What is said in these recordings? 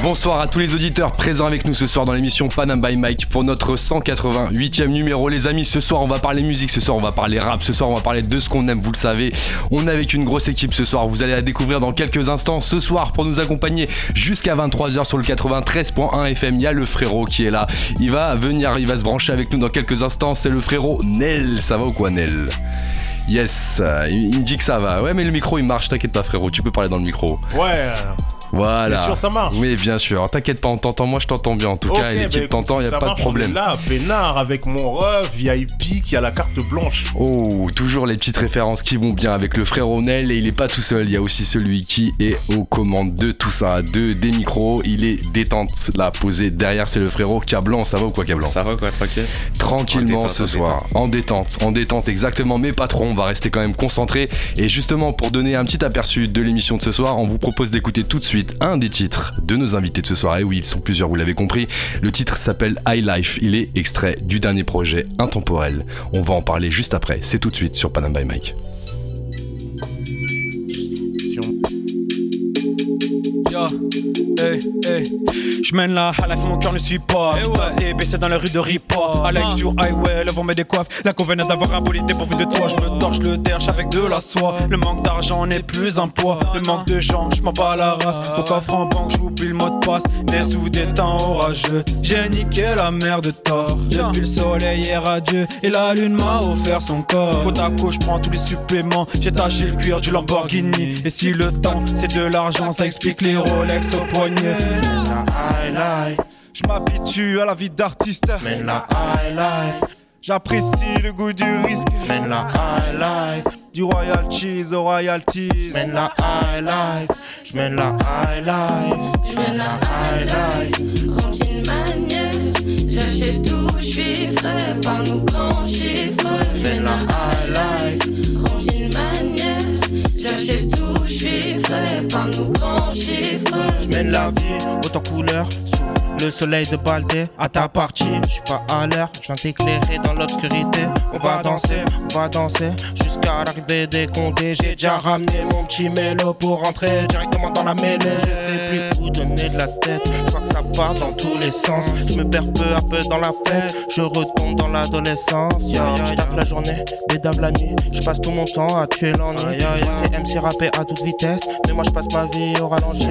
Bonsoir à tous les auditeurs présents avec nous ce soir dans l'émission Panam by Mike pour notre 188e numéro. Les amis, ce soir on va parler musique, ce soir on va parler rap, ce soir on va parler de ce qu'on aime, vous le savez. On est avec une grosse équipe ce soir, vous allez la découvrir dans quelques instants. Ce soir pour nous accompagner jusqu'à 23h sur le 93.1 FM, il y a le frérot qui est là. Il va venir, il va se brancher avec nous dans quelques instants. C'est le frérot Nel. Ça va ou quoi Nel? Yes, il me dit que ça va. Ouais, mais le micro il marche, t'inquiète pas frérot, tu peux parler dans le micro. Ouais. Voilà. Bien sûr, ça marche. Oui, bien sûr. T'inquiète pas, on t'entend. Moi, je t'entends bien. En tout cas, l'équipe bah, t'entend, il a pas de problème. là, peinard, avec mon ref VIP qui a la carte blanche. Oh, toujours les petites références qui vont bien avec le frère Onel. Et il est pas tout seul. Il y a aussi celui qui est aux commandes de tout ça, de des micros. Il est détente là, posé derrière. C'est le frérot Cablan. Ça va ou quoi, Cablan? Ça va quoi, tranquille? Tranquillement ce soir. En détente. En détente, exactement. Mais pas trop. On va rester quand même concentré. Et justement, pour donner un petit aperçu de l'émission de ce soir, on vous propose d'écouter tout de suite un des titres de nos invités de ce soir. Et oui, ils sont plusieurs, vous l'avez compris. Le titre s'appelle High Life. Il est extrait du dernier projet Intemporel. On va en parler juste après. C'est tout de suite sur Panam by Mike. Hey, hey. Je mène la à la fin, mon cœur ne suit pas. Hey, baissé dans la rue de Ripa. Alex ah. sur highway, le vent met des coiffes. La convenance d'avoir un bolide dépourvu de toi. Je me torche le derche avec de la soie. Le manque d'argent n'est plus un poids. Le manque de gens, je m'en bats la race. Au coffre en banque, j'oublie le mot de passe. Des sous des temps orageux. J'ai niqué la mer de tort. Depuis le soleil est radieux. Et la lune m'a offert son corps. Au taco, je prends tous les suppléments. J'ai taché le cuir du Lamborghini. Et si le temps c'est de l'argent, ça explique les Rolex au poignet. Je m'habitue à la vie d'artiste. Mène la high life. J'apprécie le goût du risque. Mène la high life. Du royal cheese au royalties. J'mène la high life. J'mène la high life. J'mène la high life. Rempli de manière. J'achète tout, j'suis frais. Par nos grands chiffres. J'mène la high life. J'achète tout, frais. Par nos grands chiffres. J'mène la vie autant couleur sous le soleil de Baldé à ta partie. Je suis pas à l'heure, je t'éclairer dans l'obscurité. On va danser, on va danser jusqu'à l'arrivée des condés. J'ai déjà ramené mon petit mélo pour rentrer directement dans la mêlée. Je sais plus où donner de la tête, je ça part dans tous les sens. Je me perds peu à peu dans la fête, je retombe dans l'adolescence. Je taffe la journée, bédave la nuit. Je passe tout mon temps à tuer l'ennui. C'est MC rappé à toute vitesse, mais moi je passe ma vie au ralenti.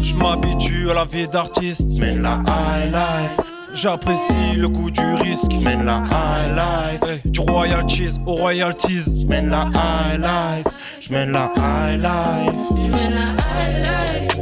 Je m'habitue à la vie d'artiste Mène la high life. J'apprécie le goût du risque. Mène la high life. du royal cheese au royalties. J'mène la high life. J'mène la high life. J'mène la high life.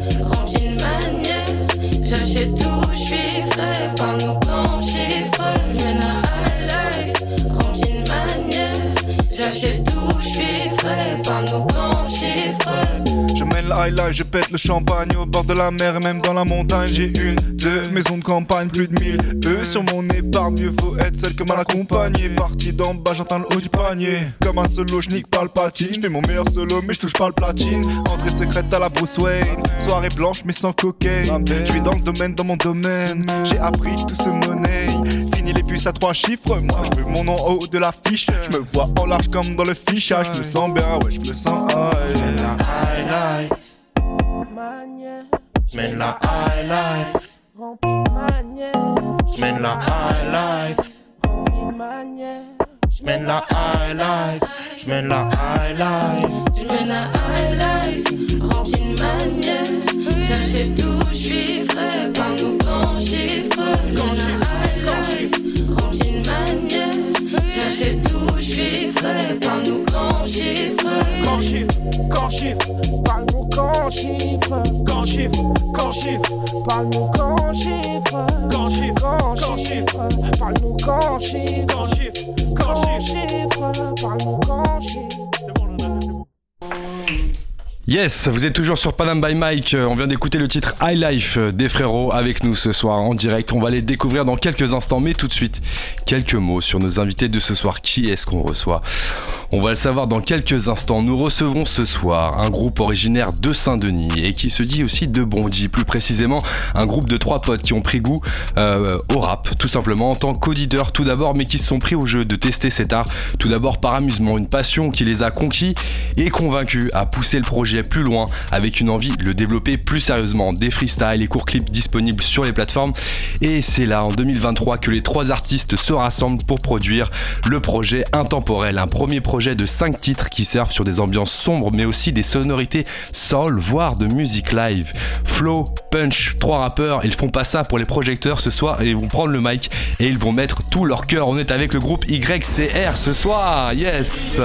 J'achète tout, j'suis frais par nos grands chiffres. La high life. Rempli de manière. J'achète tout, j'suis frais par nos grands chiffres. Je mène la high life, je pète le champagne au bord de la mer même dans la montagne. J'ai une, deux maisons de campagne, plus de mille eux sur mon épargne. Mieux vaut être seul que mal accompagné. Parti d'en bas, j'entends le haut du panier. Comme un solo, je nique pas le patine. J'fais mon meilleur solo, mais je touche pas le platine. Entrée secrète à la Bruce Wayne. Soirée blanche, mais sans cocaine. Je suis dans le domaine, dans mon domaine. J'ai appris tout ce monnaie. Les puces à trois chiffres. Moi, je veux mon nom en haut de l'affiche. Je me vois en large comme dans le fichage. Je me sens bien, ouais, je me sens high. J'mène la high life. J'mène la high life. J'mène la high life. J'mène la high life. J'mène la high life. Rempli de manière. J'achète tout, j'suis frais par nos grands chiffres. J'achète tout, j'suis frais par nos grands chiffres. Grand chiffre, grand chiffre, parle-nous grand chiffre, grand chiffre, grand chiffre, parle-nous grand chiffre, grand chiffre, grand chiffre, parle-nous grand chiffre, grand chiffre, grand chiffre, parle-nous grand chiffre. Yes, vous êtes toujours sur Panam by Mike. Euh, On vient d'écouter le titre High Life euh, des frérots avec nous ce soir en direct. On va les découvrir dans quelques instants, mais tout de suite, quelques mots sur nos invités de ce soir. Qui est-ce qu'on reçoit? On va le savoir dans quelques instants. Nous recevons ce soir un groupe originaire de Saint-Denis et qui se dit aussi de Bondy. Plus précisément, un groupe de trois potes qui ont pris goût euh, au rap, tout simplement en tant qu'auditeurs tout d'abord, mais qui se sont pris au jeu de tester cet art. Tout d'abord par amusement, une passion qui les a conquis et convaincus à pousser le projet plus loin avec une envie de le développer plus sérieusement. Des freestyles et courts clips disponibles sur les plateformes. Et c'est là en 2023 que les trois artistes se rassemblent pour produire le projet Intemporel, un premier projet de 5 titres qui surfent sur des ambiances sombres mais aussi des sonorités soul, voire de musique live. Flow, Punch, trois rappeurs, ils font pas ça pour les projecteurs ce soir et ils vont prendre le mic et ils vont mettre tout leur cœur. On est avec le groupe YCR ce soir, yes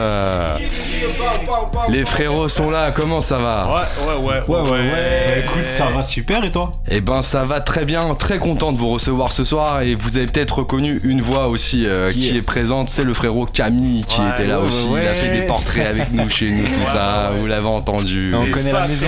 Les frérots sont là, comment ça va Ouais, ouais, ouais. Ouais, ouais, ouais. Écoute, ça va super et toi? Eh ben ça va très bien, très content de vous recevoir ce soir. Et vous avez peut-être reconnu une voix aussi euh, qui, Qui est présente, c'est le frérot Camille qui était là aussi, il a fait des portraits avec nous chez nous, tout ça, vous l'avez entendu. On connaît la maison.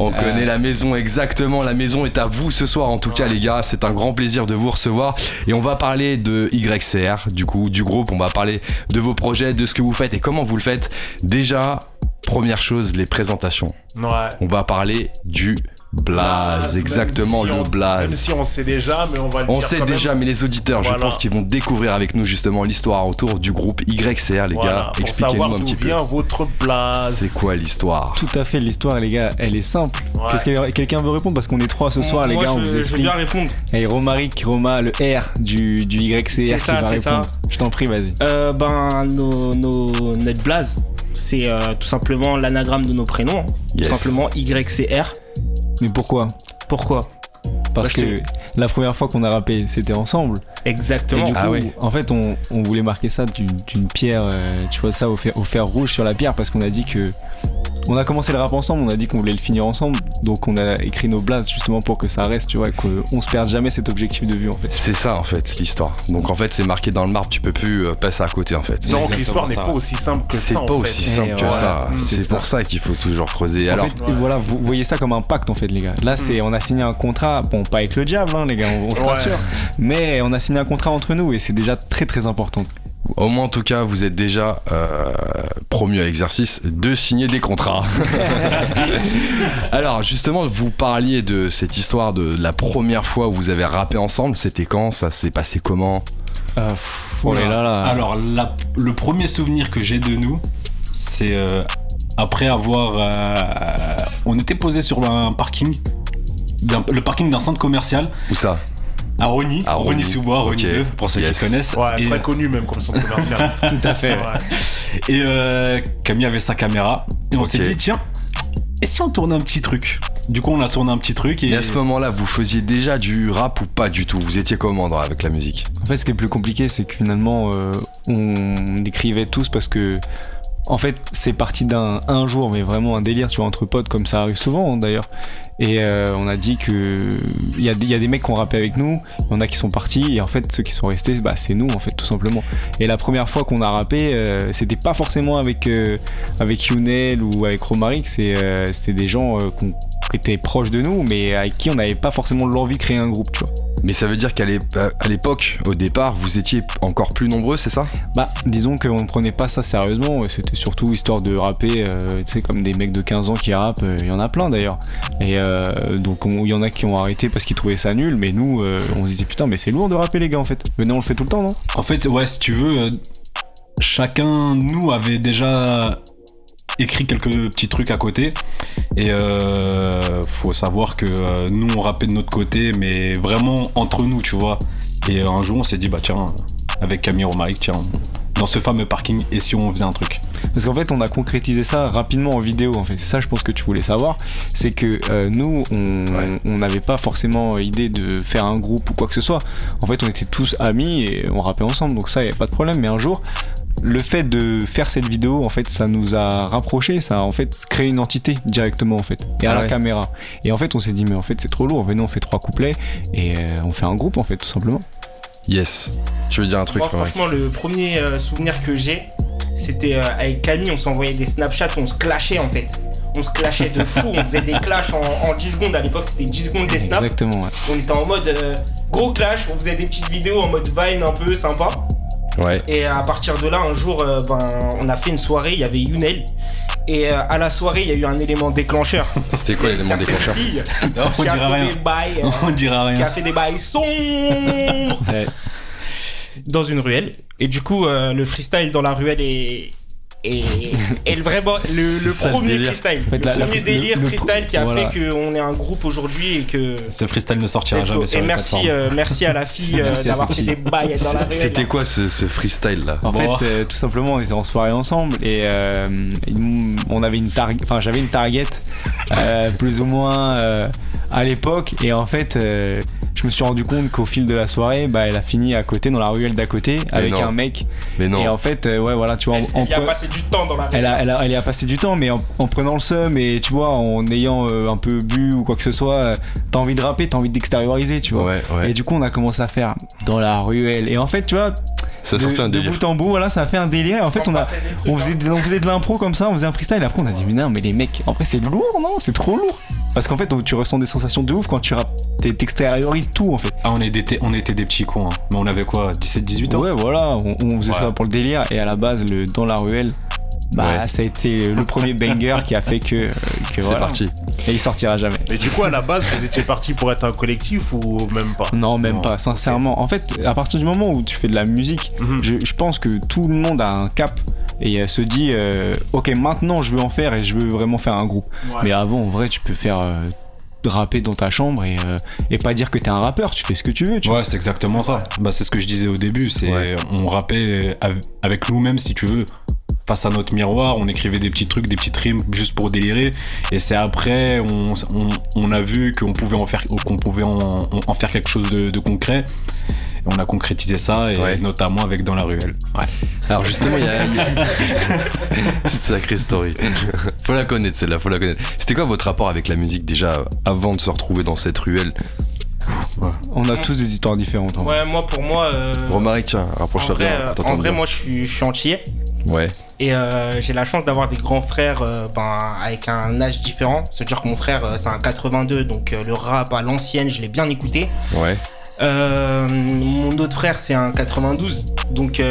On connaît la maison exactement, la maison est à vous ce soir en tout cas les gars, c'est un grand plaisir de vous recevoir. Et on va parler de YCR, du coup du groupe, on va parler de vos projets, de ce que vous faites et comment vous le faites. Déjà, première chose, les présentations. Ouais. On va parler du blaze, exactement si le on- blaze. Même si on sait déjà, mais on va le On dire sait quand déjà, même. mais les auditeurs, je pense qu'ils vont découvrir avec nous justement l'histoire autour du groupe YCR, les Voilà, gars. Expliquez-nous un petit peu. vient votre blaze. C'est quoi l'histoire? Tout à fait, l'histoire, les gars, elle est simple. Ouais. Qu'est-ce que quelqu'un veut répondre? Parce qu'on est trois ce soir, les Moi, gars, on vous je veux explique. bien répondre. Et Romaric, Roma, le R du, du YCR C'est qui ça, va c'est ça. répondre. Je t'en prie, vas-y. Euh, ben, nos, nos, notre blaze, c'est euh, tout simplement l'anagramme de nos prénoms. hein. Yes. Tout simplement YCR. Mais pourquoi? Pourquoi? Parce Bah, que la première fois qu'on a rappé, c'était ensemble. Et Exactement. du coup, Ah oui. en fait, on, on voulait marquer ça d'une pierre, euh, tu vois, ça au fer, au fer rouge sur la pierre, parce qu'on a dit que. On a commencé le rap ensemble, on a dit qu'on voulait le finir ensemble, donc on a écrit nos blases justement pour que ça reste, tu vois, qu'on se perde jamais cet objectif de vue en fait. C'est ça en fait l'histoire. Donc en fait c'est marqué dans le marbre, tu peux plus euh, passer à côté en fait. Donc l'histoire n'est pas aussi simple que C'est ça. pas en aussi fait. simple Et que ouais, ça. mm, C'est c'est pour ça qu'il faut toujours creuser. En Alors, fait, voilà, vous voyez ça comme un pacte en fait, les gars. Là, c'est, on a signé un contrat, bon, pas avec le diable, hein, les gars, on, on se Ouais. rassure, mais on a signé un contrat entre nous et c'est déjà très très important. au moins en tout cas, vous êtes déjà euh, promu à l'exercice de signer des contrats. Alors justement, vous parliez de cette histoire de la première fois où vous avez rappé ensemble. C'était quand? Ça s'est passé comment? Euh, pff, oh là là là. Alors, la- le premier souvenir que j'ai de nous, c'est euh, après avoir. euh, on était posé sur un parking, le parking d'un centre commercial Où ça? À Rony, À Rony. Rony-sous-Bois, Rony Ok. 2, pour ceux Yes. qui connaissent. Ouais, et, très connu même comme son commercial. tout à fait. Ouais. et, euh, Camille avait sa caméra. Et on s'est dit, tiens, et si on tournait un petit truc? Du coup, on a tourné un petit truc. Et, Et à ce moment-là, vous faisiez déjà du rap ou pas du tout? Vous étiez comment dans- avec la musique? En fait, ce qui est plus compliqué, c'est que finalement, euh, on écrivait tous parce que. En fait, c'est parti d'un un jour, mais vraiment un délire, tu vois, entre potes, comme ça arrive souvent hein, d'ailleurs. Et euh, on a dit que. Il y, a des- mecs qui ont rappé avec nous, il y en a qui sont partis, et en fait, ceux qui sont restés, bah, c'est nous, en fait, tout simplement. Et la première fois qu'on a rappé, euh, c'était pas forcément avec, euh, avec Younel ou avec Romaric, c'est euh, des gens qui étaient proches de nous, mais avec qui on n'avait pas forcément l'envie de créer un groupe, tu vois. Mais ça veut dire qu'à l'époque, au départ, vous étiez encore plus nombreux, c'est ça? Bah, disons qu'on ne prenait pas ça sérieusement, c'était surtout histoire de rapper, euh, tu sais, comme des mecs de 15 ans qui rappent, euh, il y en a plein d'ailleurs. Et euh, donc, on- il y en a qui ont arrêté parce qu'ils trouvaient ça nul, mais nous, euh, on se disait putain, mais c'est lourd de rapper, les gars, en fait. Venez, on le fait tout le temps, non? En fait, ouais, si tu veux, euh, chacun nous avait déjà écrit quelques petits trucs à côté. Et euh, faut savoir que euh, nous, on rappait de notre côté, mais vraiment entre nous, tu vois. Et euh, un jour, on s'est dit, bah tiens, avec Camille Romaric, tiens, dans ce fameux parking, et si on faisait un truc? Parce qu'en fait, on a concrétisé ça rapidement en vidéo. En fait, c'est ça, je pense que tu voulais savoir. C'est que euh, nous, on Ouais. n'avait pas forcément idée de faire un groupe ou quoi que ce soit. En fait, on était tous amis et on rappait ensemble. Donc ça, il n'y a pas de problème. Mais un jour, le fait de faire cette vidéo, en fait, ça nous a rapprochés. Ça a en fait créé une entité directement, en fait, et à Ah la ouais. caméra. Et en fait, on s'est dit, mais en fait, c'est trop lourd. Venez, on fait trois couplets et euh, on fait un groupe, en fait, tout simplement. Yes. Tu veux dire un truc Moi, franchement, le premier euh, souvenir que j'ai, c'était euh, avec Camille, on s'envoyait des Snapchats, on se clashait en fait. on se clashait de fou, on faisait des clashs en, en 10 secondes. À l'époque, c'était 10 secondes des snaps. Exactement, ouais. On était en mode euh, gros clash, on faisait des petites vidéos en mode Vine un peu sympa. Ouais. Et à partir de là, un jour, euh, ben, on a fait une soirée, il y avait Yunel. Et euh, à la soirée, il y a eu un élément déclencheur. C'était quoi l'élément déclencheur filles on qui a dira fait rien. des bails, euh, On dira qui a rien. fait des bails sombres Ouais. dans une ruelle. Et du coup, euh, le freestyle dans la ruelle est. vraiment le, ça, le premier délire. freestyle. fait, le la- premier délire le- freestyle qui a voilà. fait qu'on est un groupe aujourd'hui et que. Ce freestyle ne sortira jamais sur Et les merci, plateformes. euh, merci à la fille euh, d'avoir fait des bails dans la. C'était quoi ce, ce freestyle là En Bon. fait, euh, tout simplement, on était en soirée ensemble et euh, on avait une target, enfin j'avais une target euh, plus ou moins euh, à l'époque et en fait, euh, je me suis rendu compte qu'au fil de la soirée, bah, elle a fini à côté dans la ruelle d'à côté avec non. un mec Mais non. et en fait, euh, ouais voilà, tu vois, Elle, en- en elle y a passé du temps dans la ruelle. elle a, elle, a, elle y a passé du temps, mais en, en prenant le seum et tu vois, en ayant euh, un peu bu ou quoi que ce soit, euh, t'as envie de rapper, t'as envie d'extérioriser, tu vois. Ouais, ouais. Et du coup, on a commencé à faire dans la ruelle. Et en fait, tu vois, Ça de, sorti un de délire. bout en bout, voilà, ça a fait un délire. Et en fait, on a, on hein. faisait, de- on faisait de l'impro comme ça, on faisait un freestyle. Et après, on a dit, mais non, mais les mecs, en vrai, c'est lourd, non C'est trop lourd. Parce qu'en fait, tu ressens des sensations de ouf quand tu. T'es- T'extériorises tout, en fait. Ah, on était, on était des petits cons. hein. Mais on avait quoi 17-18 ans? Ouais, voilà, on, on faisait Ouais. ça pour le délire. Et à la base, le dans la ruelle. Bah, Ouais. ça a été le premier banger qui a fait que, que C'est voilà. parti. Et il sortira jamais. Mais du coup, à la base, vous étiez parti pour être un collectif ou même pas? Non, même Non. pas, sincèrement. En fait, à partir du moment où tu fais de la musique, Mhm. je, je pense que tout le monde a un cap et euh, se dit euh, ok maintenant je veux en faire et je veux vraiment faire un groupe mais avant en vrai tu peux faire euh, rapper dans ta chambre et, euh, et pas dire que t'es un rappeur tu fais ce que tu veux tu Ouais, c'est exactement ça. Bah, c'est ce que je disais au début. C'est Ouais. on rappait av- avec nous-mêmes, si tu veux, face à notre miroir. On écrivait des petits trucs, des petites rimes juste pour délirer. Et c'est après, on, on, on a vu qu'on pouvait en faire, qu'on pouvait en, en faire quelque chose de, de concret. Et on a concrétisé ça, et Ouais. notamment avec dans la ruelle. Ouais. Alors justement, il y a. sacrée story. faut la connaître celle-là, faut la connaître. C'était quoi votre rapport avec la musique déjà avant de se retrouver dans cette ruelle? On a tous des histoires différentes en vrai. Ouais, moi pour moi. euh, Romaric, tiens, en rapproche-toi vrai, bien. euh, en vrai, moi je suis, je suis antillais Ouais, et euh, j'ai la chance d'avoir des grands frères euh, ben, avec un âge différent. C'est-à-dire que mon frère euh, c'est un 82, donc le rap à l'ancienne, je l'ai bien écouté. ouais. Mon autre frère c'est un 92, donc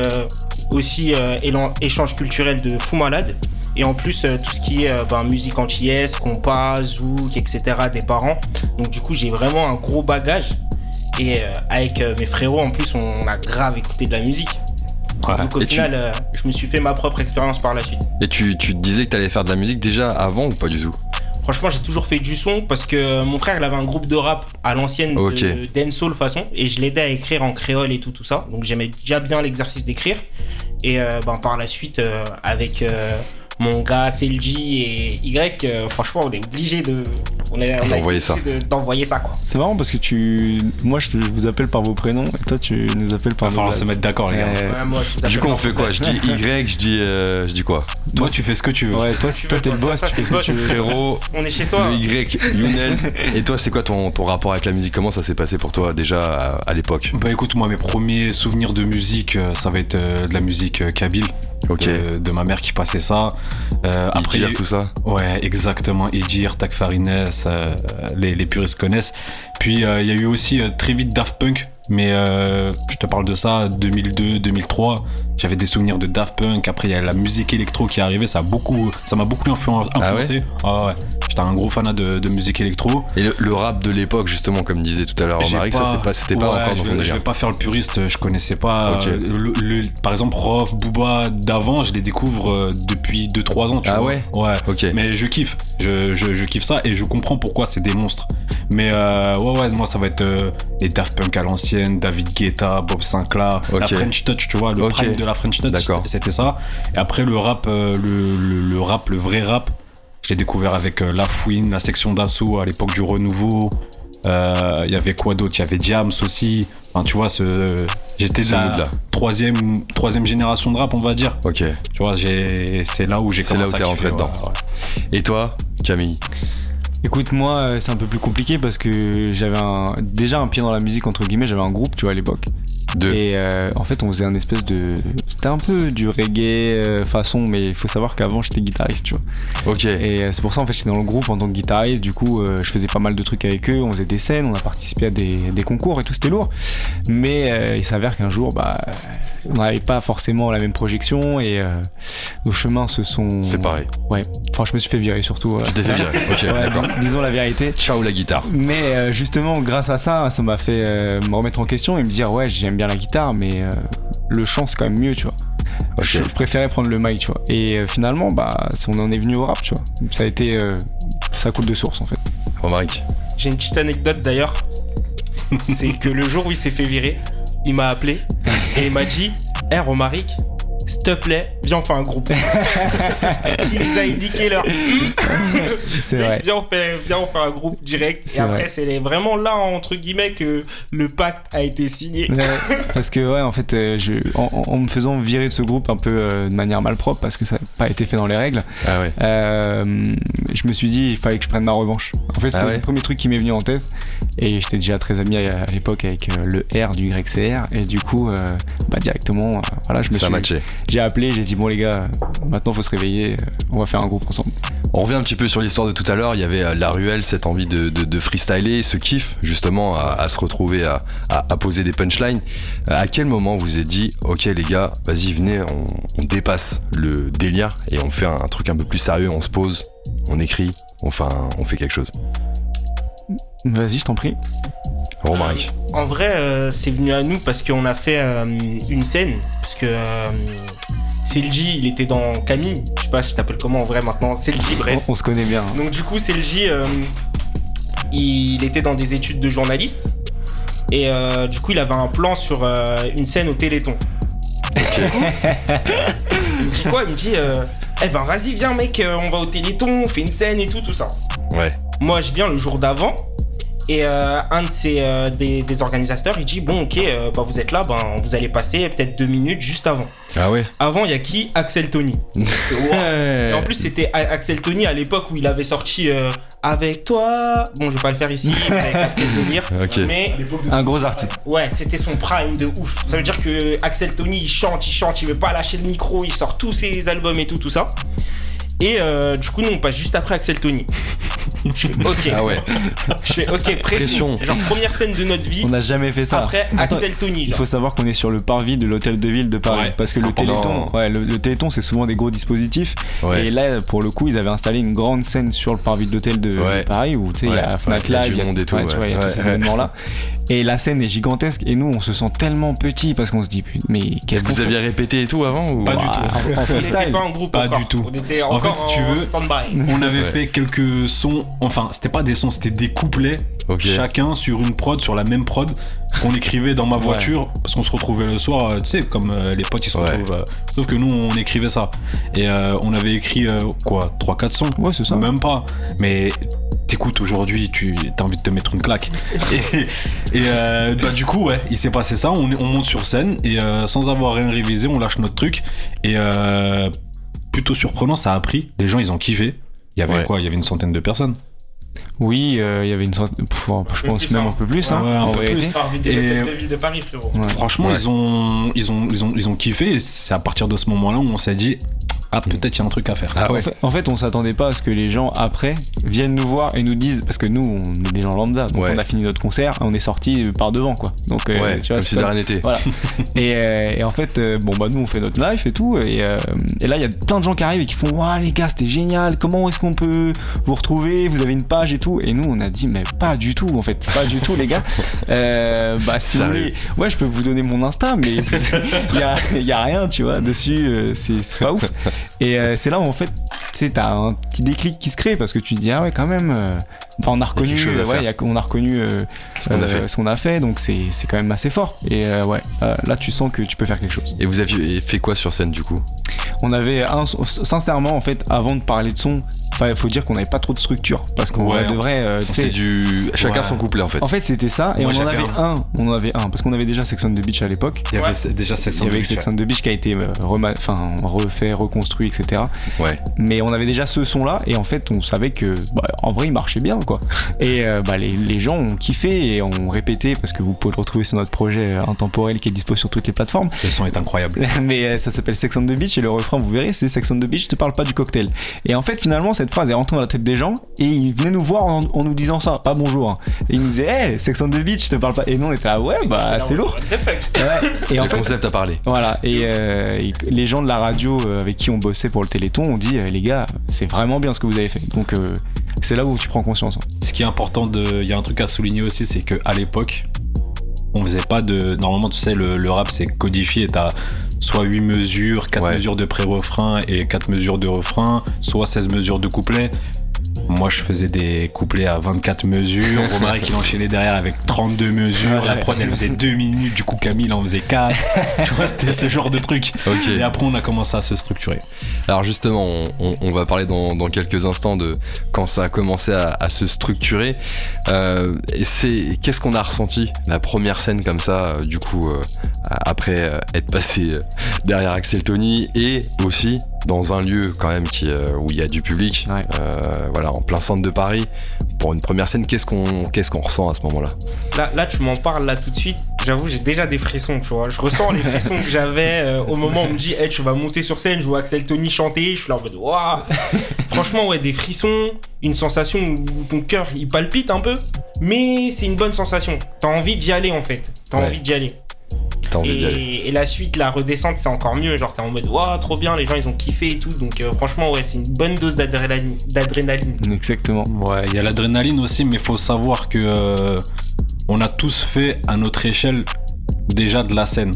aussi élan- échange culturel de fou malade. Et en plus, tout ce qui est ben, musique antillaise, compas, zouk, etc. des parents. Donc du coup, j'ai vraiment un gros bagage. Et avec mes frérots, en plus, on a grave écouté de la musique. Donc au Et tu- final, euh, je me suis fait ma propre expérience par la suite. Et tu, tu te disais que t'allais faire de la musique déjà avant ou pas du tout Franchement, j'ai toujours fait du son parce que mon frère, il avait un groupe de rap à l'ancienne Ok. de dancehall façon et je l'aidais à écrire en créole et tout tout ça. Donc j'aimais déjà bien l'exercice d'écrire. Et euh, ben, par la suite, euh, avec mon gars Selji et Y, euh, franchement, on est obligé de. On est, on D'envoyer ça. de- D'envoyer ça quoi. c'est marrant parce que tu moi je, vous appelle par vos prénoms et toi tu nous appelles par Il va vos falloir se mettre d'accord, les gars. Ouais, moi, Du coup, on fait quoi? Je dis Y, je dis, euh, je dis quoi? Toi, tu fais ce que tu veux. ouais toi, Tu toi t'es le boss Toi, tu fais ce que tu veux Frérot, On est chez toi. le Y, Younel. Et toi, c'est quoi ton, ton rapport avec la musique? Comment ça s'est passé pour toi déjà à, à l'époque? Bah écoute, moi, mes premiers souvenirs de musique, euh, ça va être euh, de la musique euh, kabyle. De, de ma mère qui passait ça. Euh, après, tout ça Ouais, exactement. Edir, Tak Farines, euh, les, les puristes connaissent. Puis euh, il y a eu aussi euh, très vite Daft Punk, mais euh, je te parle de ça 2002, 2003. J'avais des souvenirs de Daft Punk. Après il y a la musique électro qui est arrivée, ça beaucoup, m'a beaucoup influen- Ah ouais influencé. Ah ouais. J'étais un gros fanat de, de musique électro. Et le, le rap de l'époque, justement, comme disait tout à l'heure Romaric, ça pas, c'était pas ouais, encore dans ton je vais pas faire le puriste, je connaissais pas. Euh, le- le- par exemple, Rof, Booba d'avant, je les découvre euh, depuis 2-3 ans, tu Ah vois. ouais Ouais. Ok. Mais je kiffe, je, je, je kiffe ça et je comprends pourquoi c'est des monstres. Mais euh, ouais, ouais, moi ça va être euh, les Daft Punk à l'ancienne, David Guetta, Bob Sinclair, la. French Touch, tu vois, le prime de la French Touch, c'était ça. Et après le rap, euh, le, le, le rap, le vrai rap, je l'ai découvert avec La Fouine, la section d'assaut à l'époque du renouveau. Il y avait quoi d'autre? Il y avait Diams aussi. Enfin, tu vois, ce, j'étais de la troisième, troisième génération de rap, on va dire. Ok. Tu vois, j'ai, c'est là où j'ai C'est là commencé où t'es rentré dedans. ouais. Et toi, Camille? Écoute, moi, euh, c'est un peu plus compliqué parce que j'avais déjà un pied dans la musique, entre guillemets, j'avais un groupe, tu vois, à l'époque. Et euh, en fait, on faisait un espèce de. C'était un peu du reggae euh, façon, mais il faut savoir qu'avant j'étais guitariste, tu vois. Ok. Et euh, c'est pour ça en fait j'étais dans le groupe en tant que guitariste. Du coup, je faisais pas mal de trucs avec eux. On faisait des scènes, on a participé à des, des concours et tout, c'était lourd. Mais euh, il s'avère qu'un jour, bah, on n'avait pas forcément la même projection et euh, nos chemins se sont. C'est pareil. Ouais. Enfin, je me suis fait virer surtout. Tu t'es fait virer. Ok, Ouais, dis- disons la vérité. Ciao la guitare. Mais justement, grâce à ça, ça m'a fait me remettre en question et me dire ouais, j'aime bien la guitare, mais euh, le chant c'est quand même mieux, tu vois. Je, préférais prendre le mic, tu vois. Et euh, finalement, bah, on en est venu au rap, tu vois. Ça a été, euh, ça coule de source en fait. Romaric. J'ai une petite anecdote d'ailleurs. C'est que le jour où il s'est fait virer, il m'a appelé et il m'a dit Hé Romaric, s'il te plaît, viens on fait un groupe. il nous a indiqué leur. C'est vrai. Viens on, fait, viens on fait un groupe direct. Et C'est après, vrai. c'est vraiment là, entre guillemets, que le pacte a été signé. Ouais, parce que ouais, en fait, euh, je, en, me faisant virer de ce groupe un peu euh, de manière malpropre, parce que ça n'a pas été fait dans les règles, Ah ouais. euh, je me suis dit il fallait que je prenne ma revanche. En fait, c'est Ah ouais le premier truc qui m'est venu en tête. Et j'étais déjà très ami à, à l'époque avec euh, le R du YCR. Et du coup, euh, bah, directement, euh, voilà, je me Ça a suis. matché. J'ai appelé, j'ai dit bon les gars, maintenant faut se réveiller, euh, on va faire un groupe ensemble. On revient un petit peu sur l'histoire de tout à l'heure. Il y avait euh, la ruelle, cette envie de, freestyler, ce kiff justement à, se retrouver à, poser des punchlines. Euh, À quel moment vous êtes dit, ok les gars, vas-y venez, on, dépasse le délire et on fait un, un truc un peu plus sérieux, on se pose, on écrit, on fait, un- on fait quelque chose? Vas-y, je t'en prie. Romaric. En vrai, euh, c'est venu à nous parce qu'on a fait euh, une scène. Parce que euh, Selji, il était dans Camille. Je sais pas si je t'appelle comment en vrai maintenant. Selji, bref. On, on se connaît bien. hein. Donc du coup, Selji, euh, il était dans des études de journaliste. Et euh, du coup, il avait un plan sur euh, une scène au Téléthon. Du coup, il me dit quoi? Il me dit, euh, eh ben vas-y, viens mec, on va au Téléthon, on fait une scène et tout, tout ça. Ouais. Moi, je viens le jour d'avant. Et euh, un de ces, euh, des, des organisateurs, il dit Bon, ok, euh, bah, vous êtes là, ben, vous allez passer peut-être deux minutes juste avant. Ah ouais. Avant, il y a qui? Axel Tony. Et en plus, c'était Axel Tony à l'époque où il avait sorti euh, Avec toi. Bon, je vais pas le faire ici, avec un délire. Ok. Mais Un gros artiste. ouais, c'était son prime de ouf. Ça veut dire que Axel Tony, il chante, il chante, il veut pas lâcher le micro, il sort tous ses albums et tout, tout ça. Et euh, du coup, nous, on passe juste après Axel Tony. Je fais ok. Ah ouais. Je fais ok, pression. Pression. Genre, première scène de notre vie. On n'a jamais fait ça. Après Attends, Axel Tony. Il faut savoir qu'on est sur le parvis de l'hôtel de ville de Paris. Ouais, parce que le téléthon, ouais, le, le téléthon, c'est souvent des gros dispositifs. Ouais. Et là, pour le coup, ils avaient installé une grande scène sur le parvis de l'hôtel de, Ouais. de Paris où tu sais, il y a ouais, Fnac il y a Live, du monde et tout, ouais, tu vois, il y a ouais. tous ces Ouais. événements-là. Et la scène est gigantesque. Et nous, on se sent tellement petit parce qu'on se dit, putain, mais qu'est-ce qu'on Vous aviez répété et tout avant ou? Pas du Ouah, tout. En, freestyle. pas en groupe Pas encore. du tout. En fait, encore si tu veux, stand-by. On avait fait quelques sons, enfin, c'était pas des sons, c'était des couplets, chacun sur une prod, sur la même prod, qu'on écrivait dans ma voiture, parce qu'on se retrouvait le soir, euh, tu sais, comme euh, les potes ils se Ouais. retrouvent. euh, sauf que nous, on écrivait ça. Et euh, on avait écrit, euh, quoi, 3-4 sons Ouais, c'est ça. Même pas. Mais t'écoutes aujourd'hui, tu as envie de te mettre une claque. et et, euh, bah, du coup, ouais, il s'est passé ça. On, monte sur scène et euh, sans avoir rien révisé, on lâche notre truc. Et euh, plutôt surprenant, ça a pris. Les gens, ils ont kiffé. Il y avait Ouais. quoi? Il y avait une centaine de personnes. Oui, euh, il y avait une sorte. pff, je peu pense plus, même hein. un peu plus. hein, Ouais, un en peu vérité. Par vidéo Et- de ville de Paris, frérot. Ouais. Franchement, Ouais. ils, ont, ils, ont, ils, ont, ils ont kiffé. Et c'est à partir de ce moment-là où on s'est dit Ah, peut-être il y a un truc à faire. Ah ouais. En, fait, en fait, on s'attendait pas à ce que les gens après viennent nous voir et nous disent parce que nous, on est des gens lambda, donc Ouais. on a fini notre concert, on est sorti par devant quoi. Donc euh, Ouais, tu vois, comme c'est si de pas- rien n'était. Voilà. et, euh, et en fait, euh, bon bah nous on fait notre live et tout, et, euh, et là il y a plein de gens qui arrivent et qui font Waouh les gars, c'était génial, comment est-ce qu'on peut vous retrouver Vous avez une page et tout. Et nous on a dit Mais pas du tout en fait, pas du tout les gars. Euh, bah si vous voulez, ouais, je peux vous donner mon Insta, mais il y y a rien, tu vois, dessus, euh, c'est pas ouf. Et euh, c'est là où en fait, tu sais, t'as un petit déclic qui se crée parce que tu te dis Ah ouais, quand même. euh, on a reconnu, euh, ouais, y a- on a reconnu Ce qu'on a fait. ce qu'on a fait, donc c'est c'est quand même assez fort. Et ouais, là tu sens que tu peux faire quelque chose. Et vous aviez fait quoi sur scène du coup? On avait un, sincèrement en fait, avant de parler de son, enfin, faut dire qu'on n'avait pas trop de structure parce qu'on Ouais, devrait. euh, C'est du. Chacun Ouais. son couplet en fait. En fait, c'était ça, et Moi, on en avait un. On en avait un parce qu'on avait déjà Sex on the Beach à l'époque. Il y avait c- déjà cette Il y avait Sex on the Beach qui a été euh, rema- enfin, refait, reconstruit, etc. Ouais. Mais on avait déjà ce son-là, et en fait, on savait que, bah, en vrai, il marchait bien, quoi. Et euh, bah, les, les gens ont kiffé et ont répété parce que vous pouvez le retrouver sur notre projet euh, intemporel qui est dispo sur toutes les plateformes. Le son est incroyable. mais euh, ça s'appelle Sex on the Beach et le refrain vous verrez c'est Sex on the Beach je te parle pas du cocktail et en fait finalement cette phrase est rentrée dans la tête des gens et ils venaient nous voir en, en nous disant ça pas bonjour hein. et ils nous disaient hey Sex on the Beach je te parle pas et nous on était ah ouais bah c'est lourd Ouais. et en Le fait concept a parlé. voilà et, euh, et les gens de la radio euh, avec qui on bossait pour le Téléthon ont dit euh, les gars c'est vraiment bien ce que vous avez fait donc euh, c'est là où tu prends conscience hein. Ce qui est important de. Il y a un truc à souligner aussi, c'est qu'à l'époque, on faisait pas de. Normalement, tu sais, le, le rap c'est codifié. T'as soit 8 mesures, 4 Ouais. mesures de pré-refrain et 4 mesures de refrain, soit 16 mesures de couplet. Moi, je faisais des couplets à 24 mesures. Romaric, il enchaînait derrière avec 32 mesures. La prod, elle faisait 2 minutes. Du coup, Camille, il en faisait 4. tu vois, c'était ce genre de truc. Et après, on a commencé à se structurer. Alors justement, on, on- on va parler dans, dans quelques instants de quand ça a commencé à, à se structurer. Euh, c'est qu'est-ce qu'on a ressenti la première scène comme ça, euh, du coup, euh, après être passé derrière Axel Tony et aussi dans un lieu quand même qui, euh, où il y a du public, Ouais. euh, voilà, en plein centre de Paris. Pour une première scène, qu'est-ce qu'on qu'est-ce qu'on ressent à ce moment-là? Là, là, tu m'en parles là tout de suite. J'avoue, j'ai déjà des frissons, tu vois. Je ressens les frissons que j'avais euh, au moment où on me dit, hey, tu vas monter sur scène, je vois Axel Tony chanter. Je suis là en mode, waouh Franchement, ouais, des frissons, une sensation où ton cœur il palpite un peu, mais c'est une bonne sensation. T'as envie d'y aller en fait. T'as Ouais. envie d'y aller. Et, et la suite, la redescente, c'est encore mieux. Genre, t'es en mode, waouh, trop bien, les gens ils ont kiffé et tout. Donc, euh, franchement, ouais, c'est une bonne dose d'adrénaline. d'adrénaline. exactement Ouais, il y a l'adrénaline aussi, mais il faut savoir que euh, on a tous fait à notre échelle déjà de la scène.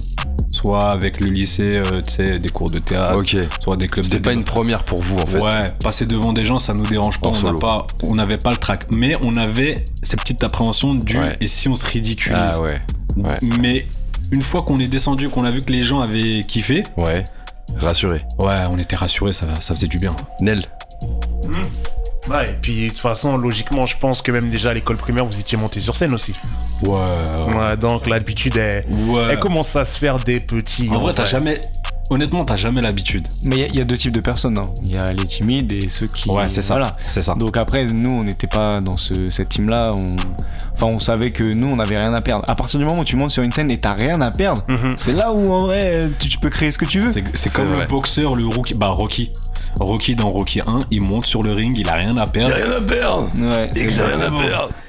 Soit avec le lycée, euh, tu sais, des cours de théâtre, soit des clubs C'était de pas une première pour vous en fait. Ouais, passer devant des gens, ça nous dérange pas. En On pas, n'avait pas le trac, mais on avait cette petite appréhension du Ouais. et si on se ridiculise? Ah ouais. ouais. Mais une fois qu'on est descendu, qu'on a vu que les gens avaient kiffé, Ouais. Rassuré. ouais, on était rassurés, ça, ça faisait du bien. Nel. Ouais, et puis de toute façon, logiquement, je pense que même déjà à l'école primaire, vous étiez monté sur scène aussi. Ouais. Ouais, donc l'habitude, elle, Ouais. elle commence à se faire des petits. En vrai, t'as jamais. Honnêtement, t'as jamais l'habitude. mais il y a- il y, a deux types de personnes hein. il y a les timides et ceux qui Ouais, c'est ça. voilà C'est ça. Donc après, nous, on n'était pas dans ce, cette team-là. On... Enfin, on savait que nous, on n'avait rien à perdre. À partir du moment où tu montes sur une scène et t'as rien à perdre, Mhm. c'est là où en vrai, tu, tu peux créer ce que tu veux. C'est- comme vrai. le boxeur, le rookie. Bah, Rocky. Rocky dans Rocky 1, il monte sur le ring, il a rien à perdre. rien à perdre. Ouais, c'est exactement,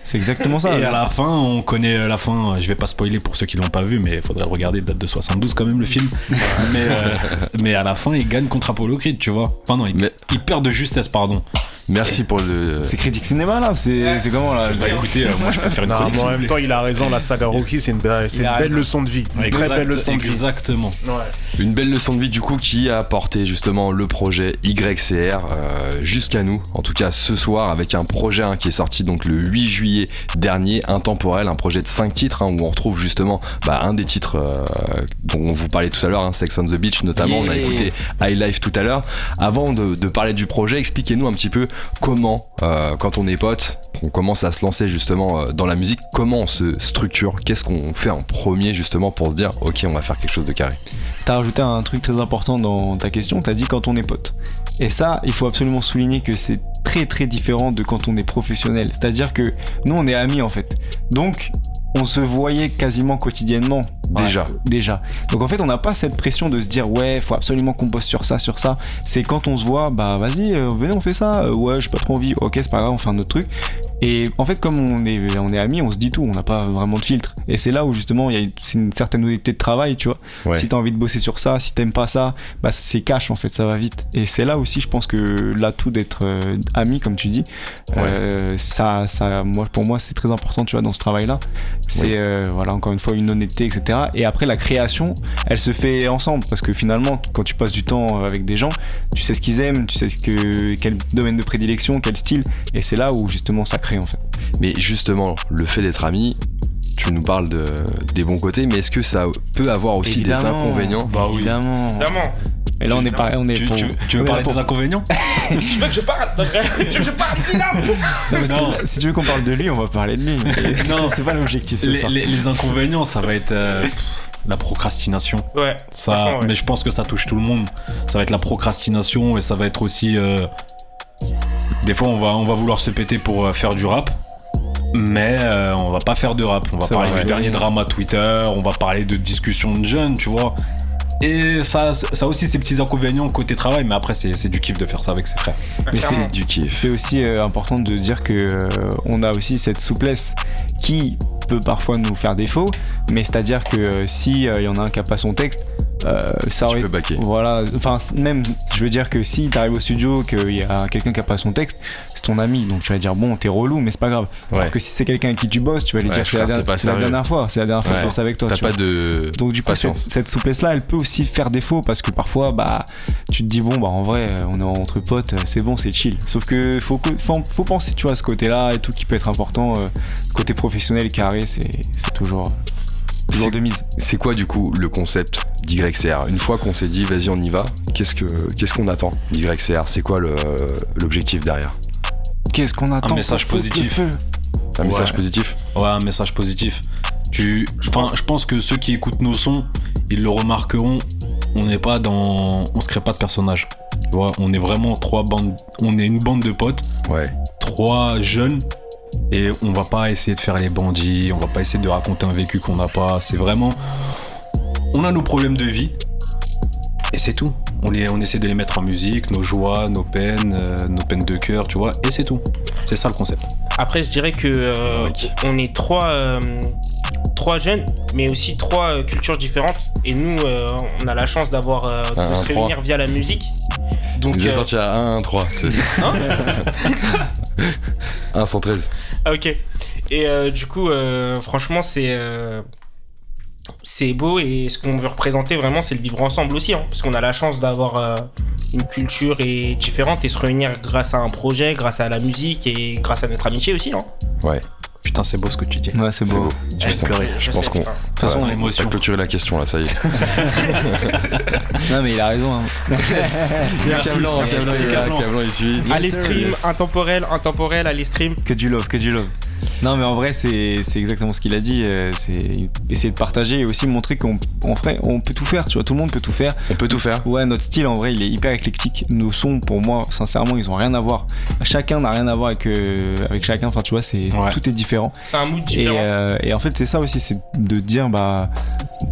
c'est exactement ça. Et à la fin, on connaît la fin. Je vais pas spoiler pour ceux qui l'ont pas vu, mais il faudrait le regarder. Date de 72 quand même le film. mais, euh, mais à la fin, il gagne contre Apollo Creed, tu vois. Enfin non, il, Mais- il perd de justesse, pardon. Merci pour le. C'est critique cinéma là C'est comment là Bah écoutez, euh, moi je faire une Non, en même temps, il a raison, la saga Rocky, c'est une, belle raison. leçon de vie. Une très belle leçon de vie. Exactement. Ouais. Une belle leçon de vie du coup qui a porté justement le projet YCR euh, jusqu'à nous. En tout cas ce soir avec un projet hein, qui est sorti donc le 8 juillet dernier, intemporel, un projet de 5 titres hein, où on retrouve justement bah, un des titres euh, dont on vous parlait tout à l'heure, hein, Sex on the Beach notamment. On a écouté High Life tout à l'heure. Avant de, de parler du projet, expliquez-nous un petit peu comment, euh, quand on est potes, on commence à se lancer justement euh, dans la musique, comment on se structure, qu'est-ce qu'on fait en premier justement pour se dire ok on va faire quelque chose de carré. T'as rajouté un truc très important dans ta question, t'as dit quand on est pote. Et ça, il faut absolument souligner que c'est très très différent de quand on est professionnel. C'est-à-dire que nous, on est amis en fait. Donc, on se voyait quasiment quotidiennement. Déjà. Ouais, déjà. Donc en fait, on n'a pas cette pression de se dire ouais, faut absolument qu'on bosse sur ça, sur ça. C'est quand on se voit, bah vas-y, euh, venez, on fait ça. Euh, ouais, j'ai pas trop envie. Ok, c'est pas grave, on fait un autre truc. Et en fait, comme on est, on est amis, on se dit tout, on n'a pas vraiment de filtre. Et c'est là où justement, il y a une, certaine honnêteté de travail, tu vois. Ouais. Si t'as envie de bosser sur ça, si t'aimes pas ça, bah c'est cash en fait, ça va vite. Et c'est là aussi, je pense que l'atout d'être euh, ami, comme tu dis, ça, ça, moi, pour moi, c'est très important, tu vois, dans ce travail-là. C'est Oui. euh, voilà, encore une fois, une honnêteté, etc. Et après, la création, elle se fait ensemble parce que finalement, quand tu passes du temps avec des gens, tu sais ce qu'ils aiment, tu sais ce que, quel domaine de prédilection, quel style, et c'est là où justement ça crée en fait. Mais justement, le fait d'être ami, tu nous parles de, des bons côtés, mais est-ce que ça peut avoir aussi des inconvénients? Bah oui. Évidemment. Évidemment. Et là, on est pareil, on est Tu, pour. tu- tu veux parler pour- des inconvénients Tu veux que je parle? Tu veux que je parle? Ici là Non, parce si tu veux qu'on parle de lui, on va parler de lui. Et Non. c'est- pas l'objectif, c'est les, ça. les- les inconvénients, ça va être euh, la procrastination. Ouais. Ça, ouais. mais je pense que ça touche tout le monde. Ça va être la procrastination et ça va être aussi. euh, des fois, on va, on va vouloir se péter pour euh, faire du rap. Mais euh, on va pas faire de rap. On va parler vrai, du ouais. dernier drama Twitter. On va parler de discussions de jeunes, tu vois. Et ça, ça a aussi ses petits inconvénients côté travail. Mais après, c'est c'est du kiff de faire ça avec ses frères. Mais Clairement. Du kiff. C'est aussi euh, important de dire que euh, on a aussi cette souplesse qui peut parfois nous faire défaut, mais c'est-à-dire que euh, si euh, il y en a un qui a pas son texte, euh, ça Tu aurait peux baquer. voilà, enfin même je veux dire que si t'arrives au studio qu'il y a quelqu'un qui a pas son texte, c'est ton ami, donc tu vas dire bon t'es relou mais c'est pas grave. Ouais. Alors que si c'est quelqu'un qui tu bosses, tu vas lui Ouais, dire c'est la, dernière- la fois, c'est la dernière fois Ouais. avec toi. T'as pas vois. de. Donc du coup cette, patience. cette souplesse là elle peut aussi faire défaut parce que parfois bah tu te dis bon bah en vrai on est entre potes c'est bon c'est chill sauf que faut, faut, faut penser tu vois à ce côté là et tout qui peut être important euh, côté professionnel carré c'est toujours toujours C'est- de mise C'est quoi du coup le concept d'YCR Une fois qu'on s'est dit vas-y on y va, qu'est-ce que qu'est-ce qu'on attend d'YCR C'est quoi le- l'objectif derrière? Qu'est-ce qu'on attend message foutre le positif. Un message positif? Ouais, un message positif. Tu, enfin, je pense que ceux qui écoutent nos sons, ils le remarqueront. On n'est pas dans, on se crée pas de personnage. Tu vois, on est vraiment trois bandes. On est une bande de potes, Ouais. trois jeunes, et on va pas essayer de faire les bandits. On va pas essayer de raconter un vécu qu'on n'a pas. C'est vraiment, on a nos problèmes de vie, et c'est tout. On, les, on essaie de les mettre en musique, nos joies, nos peines, euh, nos peines de cœur, tu vois, et c'est tout. C'est ça le concept. Après, je dirais que euh, Ok. on est trois, euh, trois jeunes, mais aussi trois euh, cultures différentes. Et nous, euh, on a la chance d'avoir euh, de un, se trois. réunir via la musique. Donc, euh, sorti à 1, 1, 3. Hein 1, 113. Ah, ok. Et euh, du coup, euh, franchement, c'est euh, c'est beau et ce qu'on veut représenter vraiment, c'est le vivre ensemble aussi, hein, parce qu'on a la chance d'avoir une culture et différente et se réunir grâce à un projet, grâce à la musique et grâce à notre amitié aussi. Hein. Ouais. Putain, c'est beau ce que tu dis. ouais c'est beau beau. Je Putain, Je pense qu'on. De toute façon, on l'émotion. clôturer la question là, ça y est. non mais il a raison hein. Cablan, il suit. Allez stream, intemporel, intemporel, allez stream. Que du love, que du love. Non, mais en vrai, c'est c'est exactement ce qu'il a dit. euh, C'est essayer de partager et aussi montrer qu'on vrai, on peut tout faire. Tu vois, tout le monde peut tout faire. On peut tout faire. Ouais, notre style, en vrai, il est hyper éclectique. Nos sons, pour moi, sincèrement, ils ont rien à voir. Chacun n'a rien à voir avec, euh, avec chacun. Enfin, tu vois, c'est Ouais. tout est différent. C'est un mood Et, différent. euh, et en fait, c'est ça aussi, c'est de dire, bah,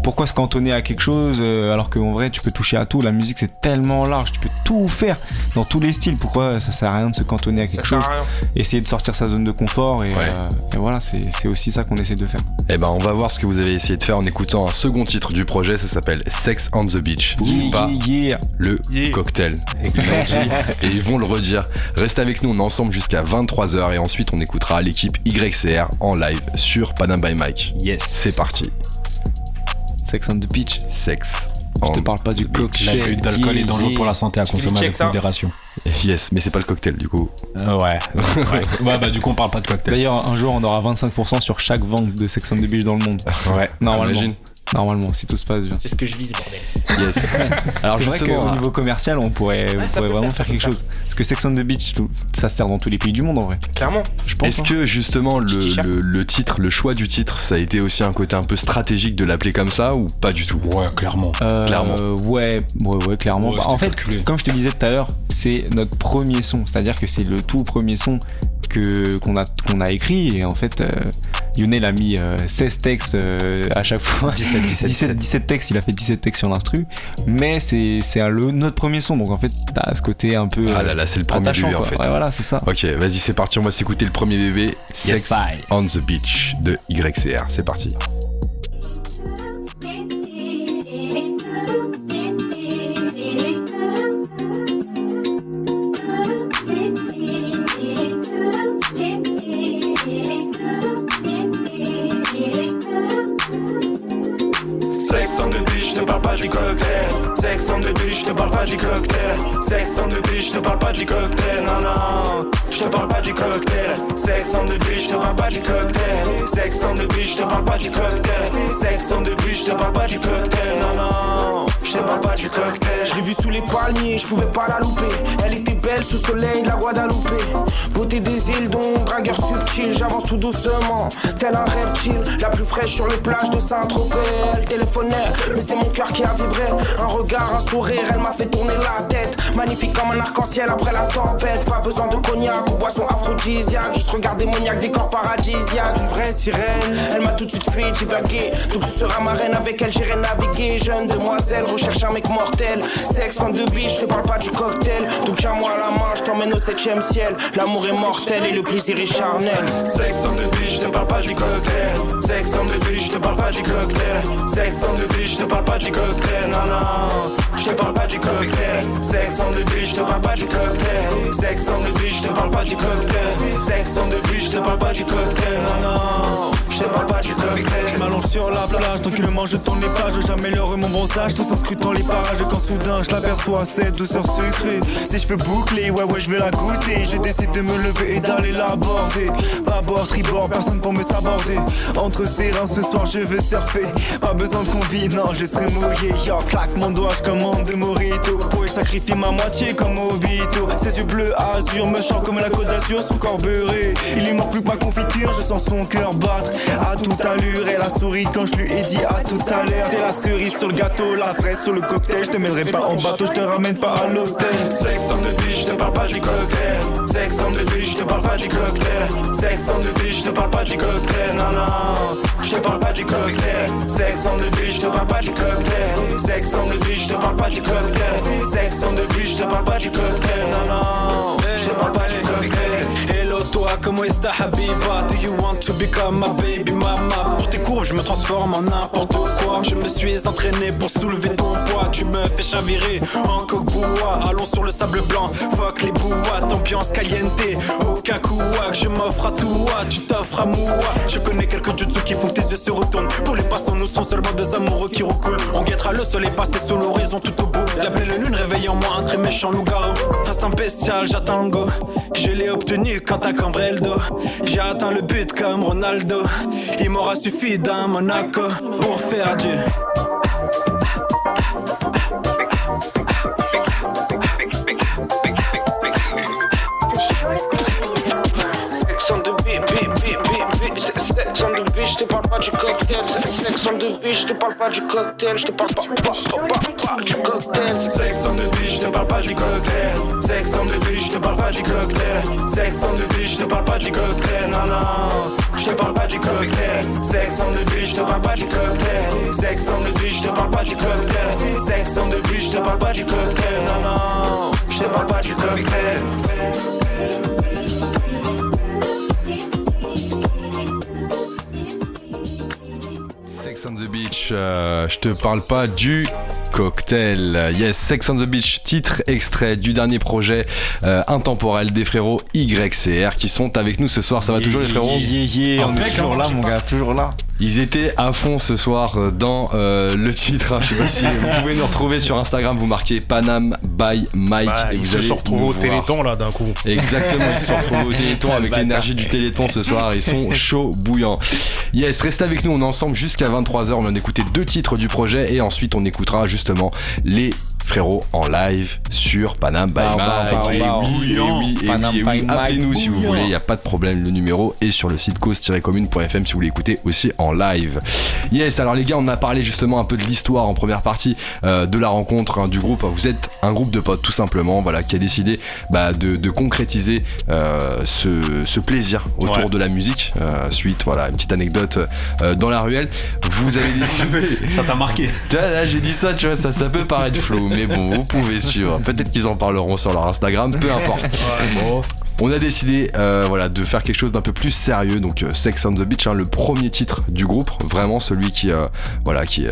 pourquoi se cantonner à quelque chose euh, alors qu'en vrai, tu peux toucher à tout. La musique, c'est tellement large, tu peux tout faire dans tous les styles. Pourquoi ça sert à rien de se cantonner à Ça quelque sert chose? à rien. Essayer de sortir sa zone de confort et, Ouais. Euh, et voilà, c'est c'est aussi ça qu'on essaie de faire. Eh ben, on va voir ce que vous avez essayé de faire en écoutant un second titre du projet. Ça s'appelle Sex on the Beach. C'est pas Yeah, yeah. le Yeah. cocktail. Et ils vont le redire. Reste avec nous, on est ensemble jusqu'à 23h et ensuite on écoutera l'équipe YCR en live sur Panam by Mike. Yes. C'est parti. Sex on the beach. Sex. Je on te parle pas du cocktail. L'abus d'alcool est dangereux pour la santé à consommer avec modération. Yes, mais c'est pas le cocktail du coup. Euh, ouais. ouais. Ouais, bah du coup on parle pas de cocktail. D'ailleurs, un jour, on aura 25% sur chaque vente de Sex on the beach dans le monde. Ouais. Normalement. Normalement, si tout se passe bien. C'est ce que je vise, bordel. Yes. Alors C'est vrai justement, qu'au niveau commercial, on pourrait, on vraiment faire, quelque chose. Parce que Sex on the Beach, ça se sert dans tous les pays du monde en vrai. Clairement. Je pense. Est-ce hein. que justement le, T-shirt. le- le titre, le choix du titre, ça a été aussi un côté un peu stratégique de l'appeler comme ça ou pas du tout? Ouais, clairement. Euh, clairement. Ouais, ouais, ouais, clairement. Ouais, Bah, en fait, calculé. comme je te disais tout à l'heure, c'est notre premier son. C'est-à-dire que c'est le tout premier son que qu'on a qu'on a écrit et en fait, euh, Younes a mis euh, 16 textes euh, à chaque fois. 17, 17, 17, 17 textes, il a fait 17 textes sur l'instru, mais c'est notre premier son, donc en fait t'as ce côté un peu Ah là là, c'est le premier bébé en fait. Ouais, voilà, c'est ça. Ok, vas-y, c'est parti, on va s'écouter le premier bébé, Sex on the Beach de YCR. C'est parti. Sex on the beach, je te parle pas du cocktail. Sex on the beach, je te parle pas du cocktail. Non, non, je te parle pas du cocktail. Sex on the beach, je te parle pas du cocktail. Sex on the beach, je te parle pas du cocktail. Sex on the beach, je te parle pas du cocktail. Non, non, parle pas du cocktail. Je l'ai vu sous les palmiers, je pouvais pas la louper. Elle était belle sous le soleil de la Guadeloupe. Beauté des îles, donc dragueur subtil, j'avance tout doucement, tel un reptile. La plus fraîche sur les plages de Saint-Tropez. Elle téléphonait, mais c'est mon cœur qui a vibré. Un regard, un sourire, elle m'a fait tourner la tête. Magnifique comme un arc-en-ciel après la tempête. Pas besoin de cognac ou boisson aphrodisiaque. Juste regarder moniaque, décor paradisiaque. Une vraie sirène, elle m'a tout de suite fait divaguer. Donc ce sera ma reine, avec elle j'irai naviguer. Jeune demoiselle, recherche un mec mortel. Sexe en deux biches, je te parle pas du cocktail. Donc tiens-moi la main, je t'emmène au septième ciel. L'amour est mortel et le plaisir est charnel. Sex on the beach, je te parle pas du cocktail. Sex on the beach, je te parle pas du cocktail. Sex on the beach, je te parle pas du cocktail. Non, non, je te parle pas du cocktail. Sex on the beach, je te parle pas du cocktail. Sex on the beach, je te parle pas du cocktail. Sex on the beach, je te parle pas du cocktail. Non, non, je. Je m'allonge sur la plage, tranquillement je tourne les pages J'améliore mon bronzage, tout en scrutant les parages. Quand soudain je l'aperçois, cette douceur sucrée. Ses cheveux bouclés, ouais ouais je vais la goûter. Je décide de me lever et d'aller l'aborder. Bâbord, tribord, personne pour me saborder. Entre ses reins ce soir je veux surfer. Pas besoin de combi, non je serai mouillé. Yo, claque mon doigt, je commande de morito. Ouais je sacrifie ma moitié comme Obito. Ses yeux bleus azur me chantent comme la côte d'Azur Son corps beurré, il lui manque plus que ma confiture Je sens son cœur battre à toute allure Elle a souri quand je lui ai dit à tout à l'heure T'es la cerise sur le gâteau, la fraise sur le cocktail Je te mènerai pas en bateau, je te ramène pas à l'hôtel Sex on the beach, je te parle pas du cocktail. Sex on the beach, je te parle pas du cocktail. Sex on the beach, je te parle pas du cocktail. Non, non, je te parle pas du cocktail. Sex on the beach, je te parle pas du cocktail. Sex on the beach, je te parle pas du cocktail. Sex on the beach, je te parle pas du cocktail. Non, non, je te parle pas du cocktail. Toi, comment est ta habiba? Do you want to become my baby mama? Pour tes courbes, je me transforme en n'importe quoi. Je me suis entraîné pour soulever ton poids. Tu me fais chavirer en coque-bois Allons sur le sable blanc, fuck les boîtes Ambiance caliente, aucun couac. Je m'offre à toi, tu t'offres à moi. Je connais quelques jutsu qui font que tes yeux se retournent. Pour les passants, nous sommes seulement deux amoureux qui recoulent On guettera le soleil passer sous l'horizon tout au bout. La belle lune réveille en moi un très méchant loup-garou. Instinct j'attends le go. Je l'ai obtenu quand t'as cambré le J'ai atteint le but comme Ronaldo. Il m'aura suffi d'un Monaco Pour faire du je te parle pas du cocktail. Sex on the beach, je te parle pas du cocktail. Je te parle pas, pas, pas, pas, du cocktail. Sex on the beach, je te parle pas du cocktail. Sex on the beach, je te parle pas du cocktail. Sex on the beach, je te parle pas du cocktail. Non, non, je te parle pas du cocktail. Sex on the beach, je te parle pas du cocktail. Sex on the beach, je te parle pas du cocktail. Sex on the beach, je te parle pas du cocktail. Non, non, je te parle pas du cocktail. Sex on the Beach, euh, je te parle pas du cocktail. Yes, Sex on the Beach, titre extrait du dernier projet euh, intemporel des frérots YCR qui sont avec nous ce soir. Ça va toujours les frérots Yeah, yeah, yeah, on est toujours là, mon gars, toujours là. Ils étaient à fond ce soir euh, dans euh, le titre. hein. Je sais pas si vous pouvez nous retrouver sur Instagram. Vous marquez Panam by Mike et ils vous se allez sont retrouvés au voir. Téléthon là d'un coup. Exactement, ils se sont retrouvés au Téléthon avec l'énergie du Téléthon ce soir. Ils sont chauds, bouillants. Yes, restez avec nous. On est ensemble jusqu'à 23h. On vient d'écouter deux titres du projet et ensuite on écoutera justement les frérots en live sur Panam by Bah, Mike. bah, bah, Et oui, et et Appelez-nous si vous voulez, il n'y a pas de problème. Le numéro est sur le site cause-commune.fm si vous voulez écouter aussi en live. Yes, alors les gars, on a parlé justement un peu de l'histoire en première partie euh, de la rencontre hein, du groupe. Vous êtes un groupe de potes tout simplement, voilà, qui a décidé bah, de, de concrétiser euh, ce, ce plaisir autour Ouais. de la musique. euh, suite, voilà, une petite anecdote dans la ruelle. Vous avez décidé. Ça t'a marqué Là, là, j'ai dit ça, tu vois, ça, ça peut paraître flou, mais bon, vous pouvez suivre. Peut-être qu'ils en parleront sur leur Instagram, peu importe. Bon, on a décidé, euh, voilà, de faire quelque chose d'un peu plus sérieux. Donc, euh, Sex on the Beach, hein, le premier titre du groupe, vraiment celui qui, euh, voilà, qui,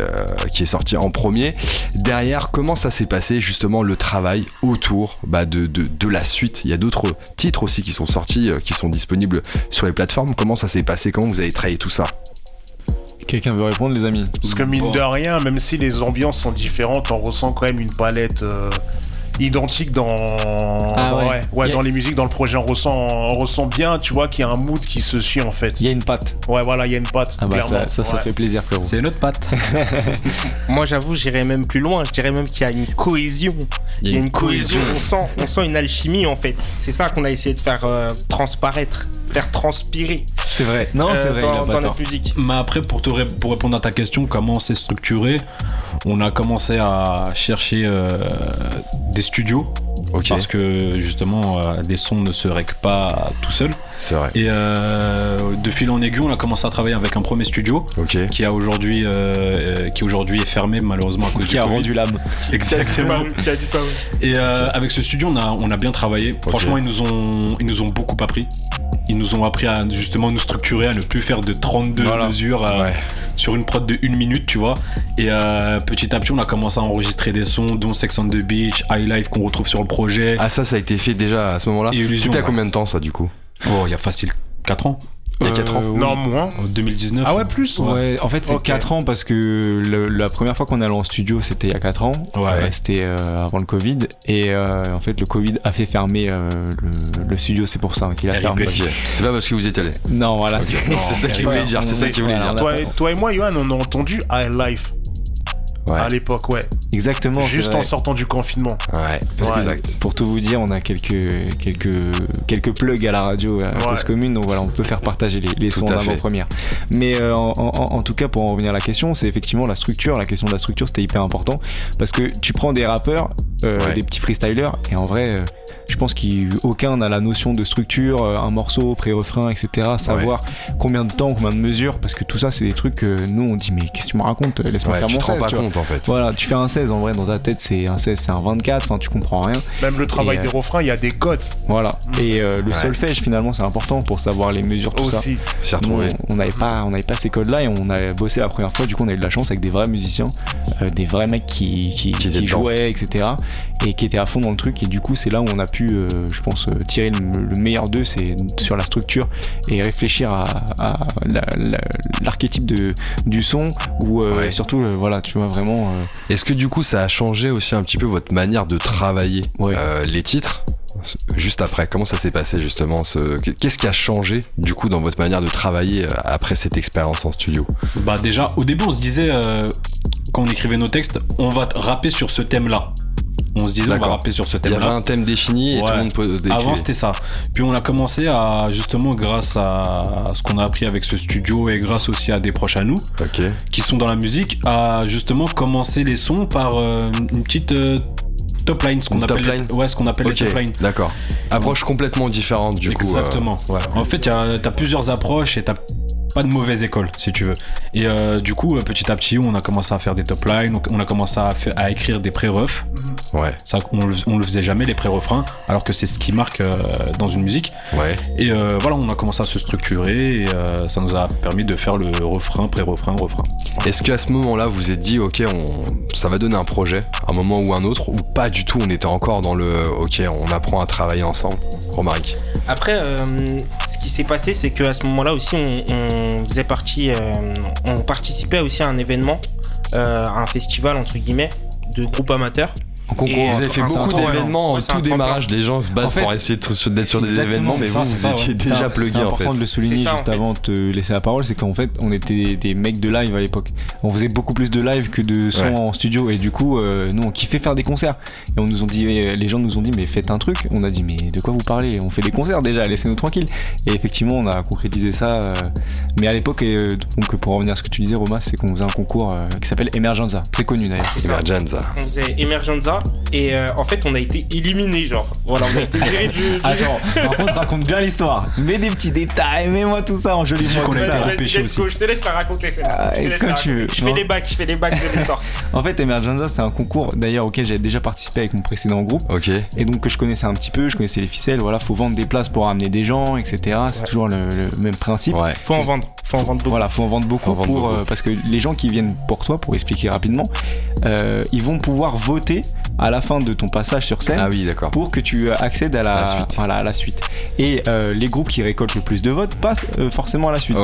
qui est sorti en premier. Derrière, comment ça s'est passé justement le travail autour bah, de, de, de la suite? Il y a d'autres titres aussi qui sont sortis, qui sont disponibles sur les plateformes. Comment ça s'est passé? Comment vous avez travaillé tout ça? Quelqu'un veut répondre, les amis. Parce que mine de rien, même si les ambiances sont différentes, on ressent quand même une palette euh, identique dans, Ah dans- ouais. ouais, ouais, Y a- dans les musiques, dans le projet. On ressent, on ressent bien, tu vois, qu'il y a un mood qui se suit en fait. Il y a une patte. Ouais, voilà, il y a une patte. Ah bah ça, ça, ça Ouais. fait plaisir, frérot. C'est notre patte. Moi, j'avoue, j'irais même plus loin. Je dirais même qu'il y a une cohésion. Il y a une cohésion. On sent, on sent une alchimie en fait. C'est ça qu'on a essayé de faire euh, transparaître, faire transpirer. C'est vrai. Non, euh, c'est vrai, il a dans, notre musique. Mais après, pour, te ré- pour répondre à ta question, comment c'est structuré On a commencé à chercher euh, des studios. Parce que justement, euh, des sons ne se règlent pas tout seul. C'est vrai. Et euh, de fil en aiguille, on a commencé à travailler avec un premier studio qui a aujourd'hui, euh, qui aujourd'hui est fermé malheureusement à cause Qui du a Covid. rendu l'âme. Exactement. Qui a disparu. Et euh, avec ce studio, on a, on a bien travaillé. Franchement, ils nous, ont, ils nous ont beaucoup appris. Ils nous ont appris à justement nous structurer, à ne plus faire de 32 mesures euh, sur une prod de 1 minute, tu vois. Et euh, petit à petit, on a commencé à enregistrer des sons, dont Sex on the Beach, High Life qu'on retrouve sur le projet. Ah, ça, ça a été fait déjà à ce moment-là C'était à ouais. combien de temps ça du coup? Oh, il y a facile 4 ans. Il y a 4 ans Euh, oui. Non, moins. En 2019. Ah ouais, plus Ouais, en fait, c'est Ok. 4 ans parce que le- la première fois qu'on est allé en studio, c'était il y a 4 ans. Ouais. Euh, c'était euh, avant le Covid. Et euh, en fait, le Covid a fait fermer euh, le, le studio, c'est pour ça qu'il a RIP. fermé. C'est pas parce que vous êtes allé. Non, voilà. C'est- ça qu'il voulait dire, c'est ça qu'il voulait dire. Toi, et- toi et moi, Johan, on a entendu High Life Ouais. à l'époque, ouais. Exactement. Juste en sortant du confinement. Ouais, Ouais. exact. Pour tout vous dire, on a quelques, quelques, quelques plugs à la radio à Ouais. cause commune, donc voilà, on peut faire partager les, les sons à en fait. avant-première. Mais euh, en, en- en tout cas, pour en revenir à la question, c'est effectivement la structure. La question de la structure, c'était hyper important parce que tu prends des rappeurs, euh, Ouais. des petits freestylers, et en vrai, euh, je pense qu'aucun n'a la notion de structure, un morceau, pré-refrain, etc. Savoir combien de temps, combien de mesures, parce que tout ça, c'est des trucs que nous, on dit, mais qu'est-ce que tu me racontes Laisse-moi Ouais, faire tu mon te rends 16. pas tu vois. compte en fait. Voilà, tu fais un 16 en vrai dans ta tête, c'est un 16, c'est un 24, enfin tu comprends rien. Même le travail Et, euh, des refrains, il y a des codes Voilà. Et euh, le Ouais. solfège finalement c'est important pour savoir les mesures, tout ça. aussi. Nous, on n'avait pas, on n'avait pas ces codes-là et on a bossé la première fois. Du coup, on a eu de la chance avec des vrais musiciens, euh, des vrais mecs qui, qui, jouaient, etc. Et qui étaient à fond dans le truc. Et du coup, c'est là où on a pu, euh, je pense, tirer le, le meilleur d'eux, c'est sur la structure et réfléchir à, à la- la- l'archétype de du son ou euh, Ouais. surtout, euh, voilà, tu vois vraiment. Euh, Est-ce que du coup ça a changé aussi un petit peu votre manière de travailler euh, les titres? Juste après, comment ça s'est passé justement ce... Qu'est-ce qui a changé du coup dans votre manière de travailler euh, après cette expérience en studio? Bah déjà, au début, on se disait, euh, quand on écrivait nos textes, on va rapper sur ce thème-là. On se disait, on va rapper sur ce Il y avait un thème défini et tout le monde peut décrire. Avant c'était ça. Puis on a commencé à justement grâce à ce qu'on a appris avec ce studio et grâce aussi à des proches à nous qui sont dans la musique à justement commencer les sons par euh, une petite euh, top line, ce qu'on appelle line les, ouais, ce qu'on appelle Ok, les top line. D'accord. Approche complètement différente du coup. euh, Exactement. En fait, t'as plusieurs approches et t'as pas de mauvaise école, si tu veux. Et euh, du coup, euh, petit à petit, on a commencé à faire des top lines, on- a commencé à écrire des pré-refs. Ouais. Ça, on, le, on le faisait jamais, les pré-refrains, alors que c'est ce qui marque euh, dans une musique. Ouais. Et euh, voilà, on a commencé à se structurer et euh, ça nous a permis de faire le refrain, pré-refrain, refrain. Est-ce qu'à ce moment-là, vous vous êtes dit, ok, on, ça va donner un projet, un moment ou un autre, ou pas du tout On était encore dans le, ok, on apprend à travailler ensemble. Romaric? Après, euh, ce qui s'est passé, c'est qu'à ce moment-là aussi, on, on faisait partie, euh, on participait aussi à un événement, euh, à un festival entre guillemets de groupes amateurs. En concours. Et- Vous avez fait beaucoup d'événements Ouais, en c'est un tout démarrage. Les gens se battent En fait, pour essayer de- d'être sur des Exactement, événements, mais c'est ça, vous, c'est vous ça, étiez déjà C'est- plugué C'est en fait. important de le souligner C'est ça, juste en fait. avant de te laisser la parole, c'est qu'en fait, on était des mecs de live à l'époque. On faisait beaucoup plus de live que de son Ouais. en studio, et du coup, euh, nous, on kiffait faire des concerts. Et on nous ont dit, eh, les gens nous ont dit, mais faites un truc. On a dit, mais de quoi vous parlez? On fait des concerts déjà, laissez-nous tranquilles. Et effectivement, on a concrétisé ça. euh, mais à l'époque, et, euh, donc pour revenir à ce que tu disais, Romas, c'est qu'on faisait un concours euh, qui s'appelle Emergenza, très connu d'ailleurs. C'est. Emergenza. On faisait Emergenza et euh, en fait, on a été éliminé, genre. Voilà, on a été viré du. du- Attends, par contre, raconte bien l'histoire. Mets des petits détails, mets-moi tout ça en joli let's go, Je te laisse la raconter, c'est Ah, Je te et laisse quand la tu veux. Je fais les bacs, je fais les bacs de l'histoire. En fait, Emergenza, c'est un concours d'ailleurs auquel j'avais déjà participé avec mon précédent groupe. Ok. Et donc que je connaissais un petit peu, je connaissais les ficelles, voilà, faut vendre des places pour amener des gens, etc. C'est Ouais. toujours le, le même principe. Ouais. Faut en vendre, faut en vendre beaucoup. Voilà, faut en vendre beaucoup Faut en vendre pour, beaucoup. euh, parce que les gens qui viennent pour toi, pour expliquer rapidement, euh, ils vont pouvoir voter à la fin de ton passage sur scène Ah oui, pour que tu accèdes à la, suite. Voilà, à la suite. Et euh, les groupes qui récoltent le plus de votes passent euh, forcément à la suite.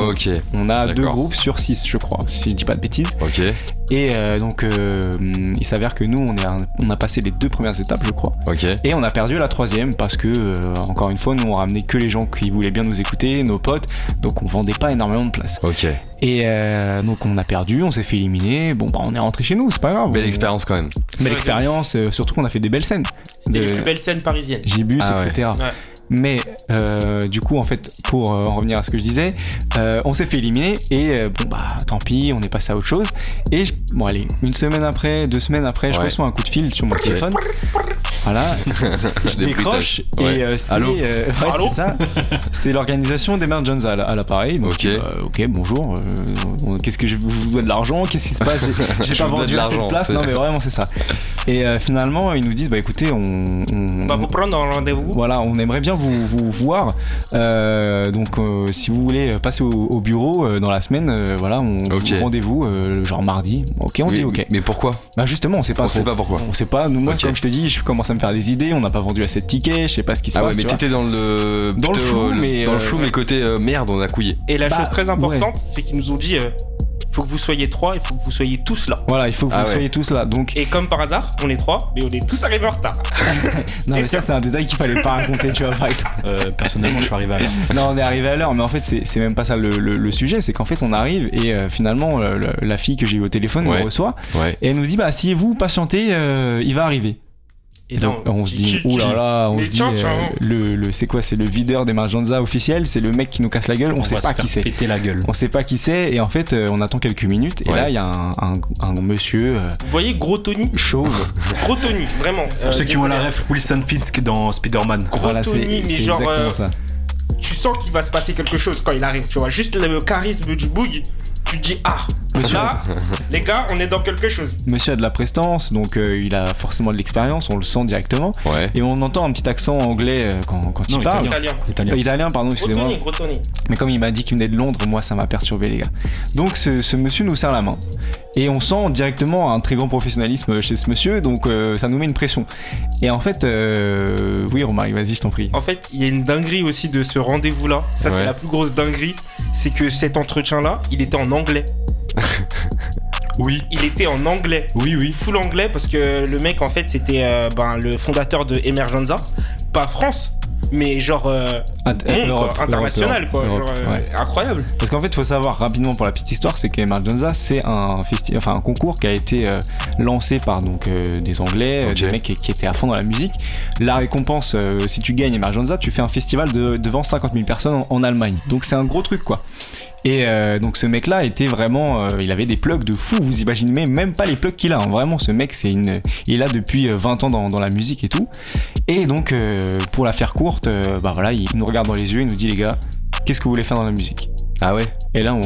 On a deux groupes sur six, je crois, si je dis pas de bêtises. Et euh, donc, euh, il s'avère que nous, on, est un- on a passé les deux premières étapes, je crois. Ok. Et on a perdu la troisième parce que, euh, encore une fois, nous, on ramenait que les gens qui voulaient bien nous écouter, nos potes. Donc, on vendait pas énormément de place. Ok. Et euh, donc, on a perdu, on s'est fait éliminer. Bon, bah, on est rentré chez nous, c'est pas grave. Belle On- expérience quand même. Belle expérience, euh, surtout qu'on a fait des belles scènes. C'était les De- plus belles scènes parisiennes. Gibus, Ah ouais. etc. Ouais. Mais euh, du coup, en fait, pour euh, en revenir à ce que je disais, euh, on s'est fait éliminer et euh, bon bah tant pis, on est passé à autre chose. Et je- bon allez, une semaine après, deux semaines après, je reçois un coup de fil sur mon téléphone. Voilà, je décroche bruitages. Ouais. et euh, c'est Allô euh, ouais, Allô c'est ça. C'est l'organisation d'Emergenza à, l'appareil. Donc, Ok. euh, ok, bonjour. euh, Qu'est-ce que je vous, vous dois de l'argent? Qu'est-ce qui se passe? J'ai- pas vendu assez de place. Non mais vraiment c'est ça. Et euh, finalement ils nous disent bah écoutez on, on- On va vous prendre en rendez-vous. voilà, on aimerait bien vous, vous voir. Euh, donc, euh, si vous voulez passer au, au bureau euh, dans la semaine, euh, voilà, on Ok. vous rendez-vous, euh, genre mardi. Ok, on dit ok. mais pourquoi? Bah justement, on sait pas. On trop. sait pas pourquoi. On sait pas. Nous, moi, comme je te dis, je commence à me faire des idées. On n'a pas vendu assez de tickets. Je sais pas ce qui se Ah ouais, passe. mais tu vois. t'étais dans le. Dans le flou, euh, mais, Dans le euh, flou, mais côté euh, merde, on a couillé. Et la Bah, chose très importante, c'est qu'ils nous ont dit euh, faut que vous soyez trois, il faut que vous soyez tous là. Voilà, il faut que Ah vous ouais. soyez tous là. Donc, Et comme par hasard, on est trois, mais on est tous arrivés en retard. non, mais ça, c'est un détail qu'il fallait pas raconter, tu vois, par exemple. Euh, personnellement, je suis arrivé à l'heure. Non, on est arrivé à l'heure, mais en fait, c'est c'est même pas ça le, le- le sujet. C'est qu'en fait, on arrive et euh, finalement, le- le- la fille que j'ai eu au téléphone Ouais. nous reçoit Ouais. et elle nous dit bah, si vous patientez, euh, il va arriver. Et Donc on se dit, ouh là là, on Mais se dit, tiens, tiens. euh, le, le c'est quoi, c'est le videur d'Emergenza officiel, c'est le mec qui nous casse la gueule, on, sait pas qui c'est. péter la gueule. On sait pas qui c'est, et en fait, euh, on attend quelques minutes, et Ouais. là, il y a un, un- un monsieur euh, Vous voyez, gros Tony chauve. Gros Tony, vraiment. Pour ceux qui ont la ref, Wilson Fisk dans Spider-Man. Gros Voilà, Tony, mais genre. euh, ça. tu sens qu'il va se passer quelque chose quand il arrive, tu vois. Juste le charisme du boug, tu te dis ah, là, les gars, on est dans quelque chose. Monsieur a de la prestance, donc euh, il a forcément de l'expérience, on le sent directement, Ouais. et on entend un petit accent anglais euh, quand, quand il Non, parle. Italien. Italien. Euh, Italien, pardon, excusez-moi. Tony, gros Tony. Mais comme il m'a dit qu'il venait de Londres, moi ça m'a perturbé les gars. Donc ce, ce monsieur nous serre la main. Et on sent directement un très grand professionnalisme chez ce monsieur, donc euh, ça nous met une pression. Et en fait, euh, oui Romaric, vas-y je t'en prie. En fait, il y a une dinguerie aussi de ce rendez-vous-là. Ça, Ouais. c'est la plus grosse dinguerie. C'est que cet entretien-là, il était en anglais. Oui. Il était en anglais. Oui, oui. Full anglais parce que le mec, en fait, c'était euh, ben, le fondateur de Emergenza. Pas France, mais genre euh, monde, Europe, quoi, international, Europe, quoi. Europe, genre, euh. Incroyable. Parce qu'en fait, il faut savoir rapidement pour la petite histoire, c'est qu'Emergenza, c'est un, enfin, un concours qui a été euh, lancé par donc, des Anglais, des mecs qui, qui étaient à fond dans la musique. La récompense, si tu gagnes Emergenza, tu fais un festival de- devant 50 000 personnes en, en Allemagne. Donc c'est un gros truc, quoi. Et euh, donc ce mec-là était vraiment, euh, il avait des plugs de fou. Vous imaginez même pas les plugs qu'il a. hein. Vraiment, ce mec, c'est une, il là depuis euh, 20 ans dans, la musique et tout. Et donc, euh, pour la faire courte, euh, bah voilà, il nous regarde dans les yeux, il nous dit les gars, qu'est-ce que vous voulez faire dans la musique? Ah ouais Et là, on,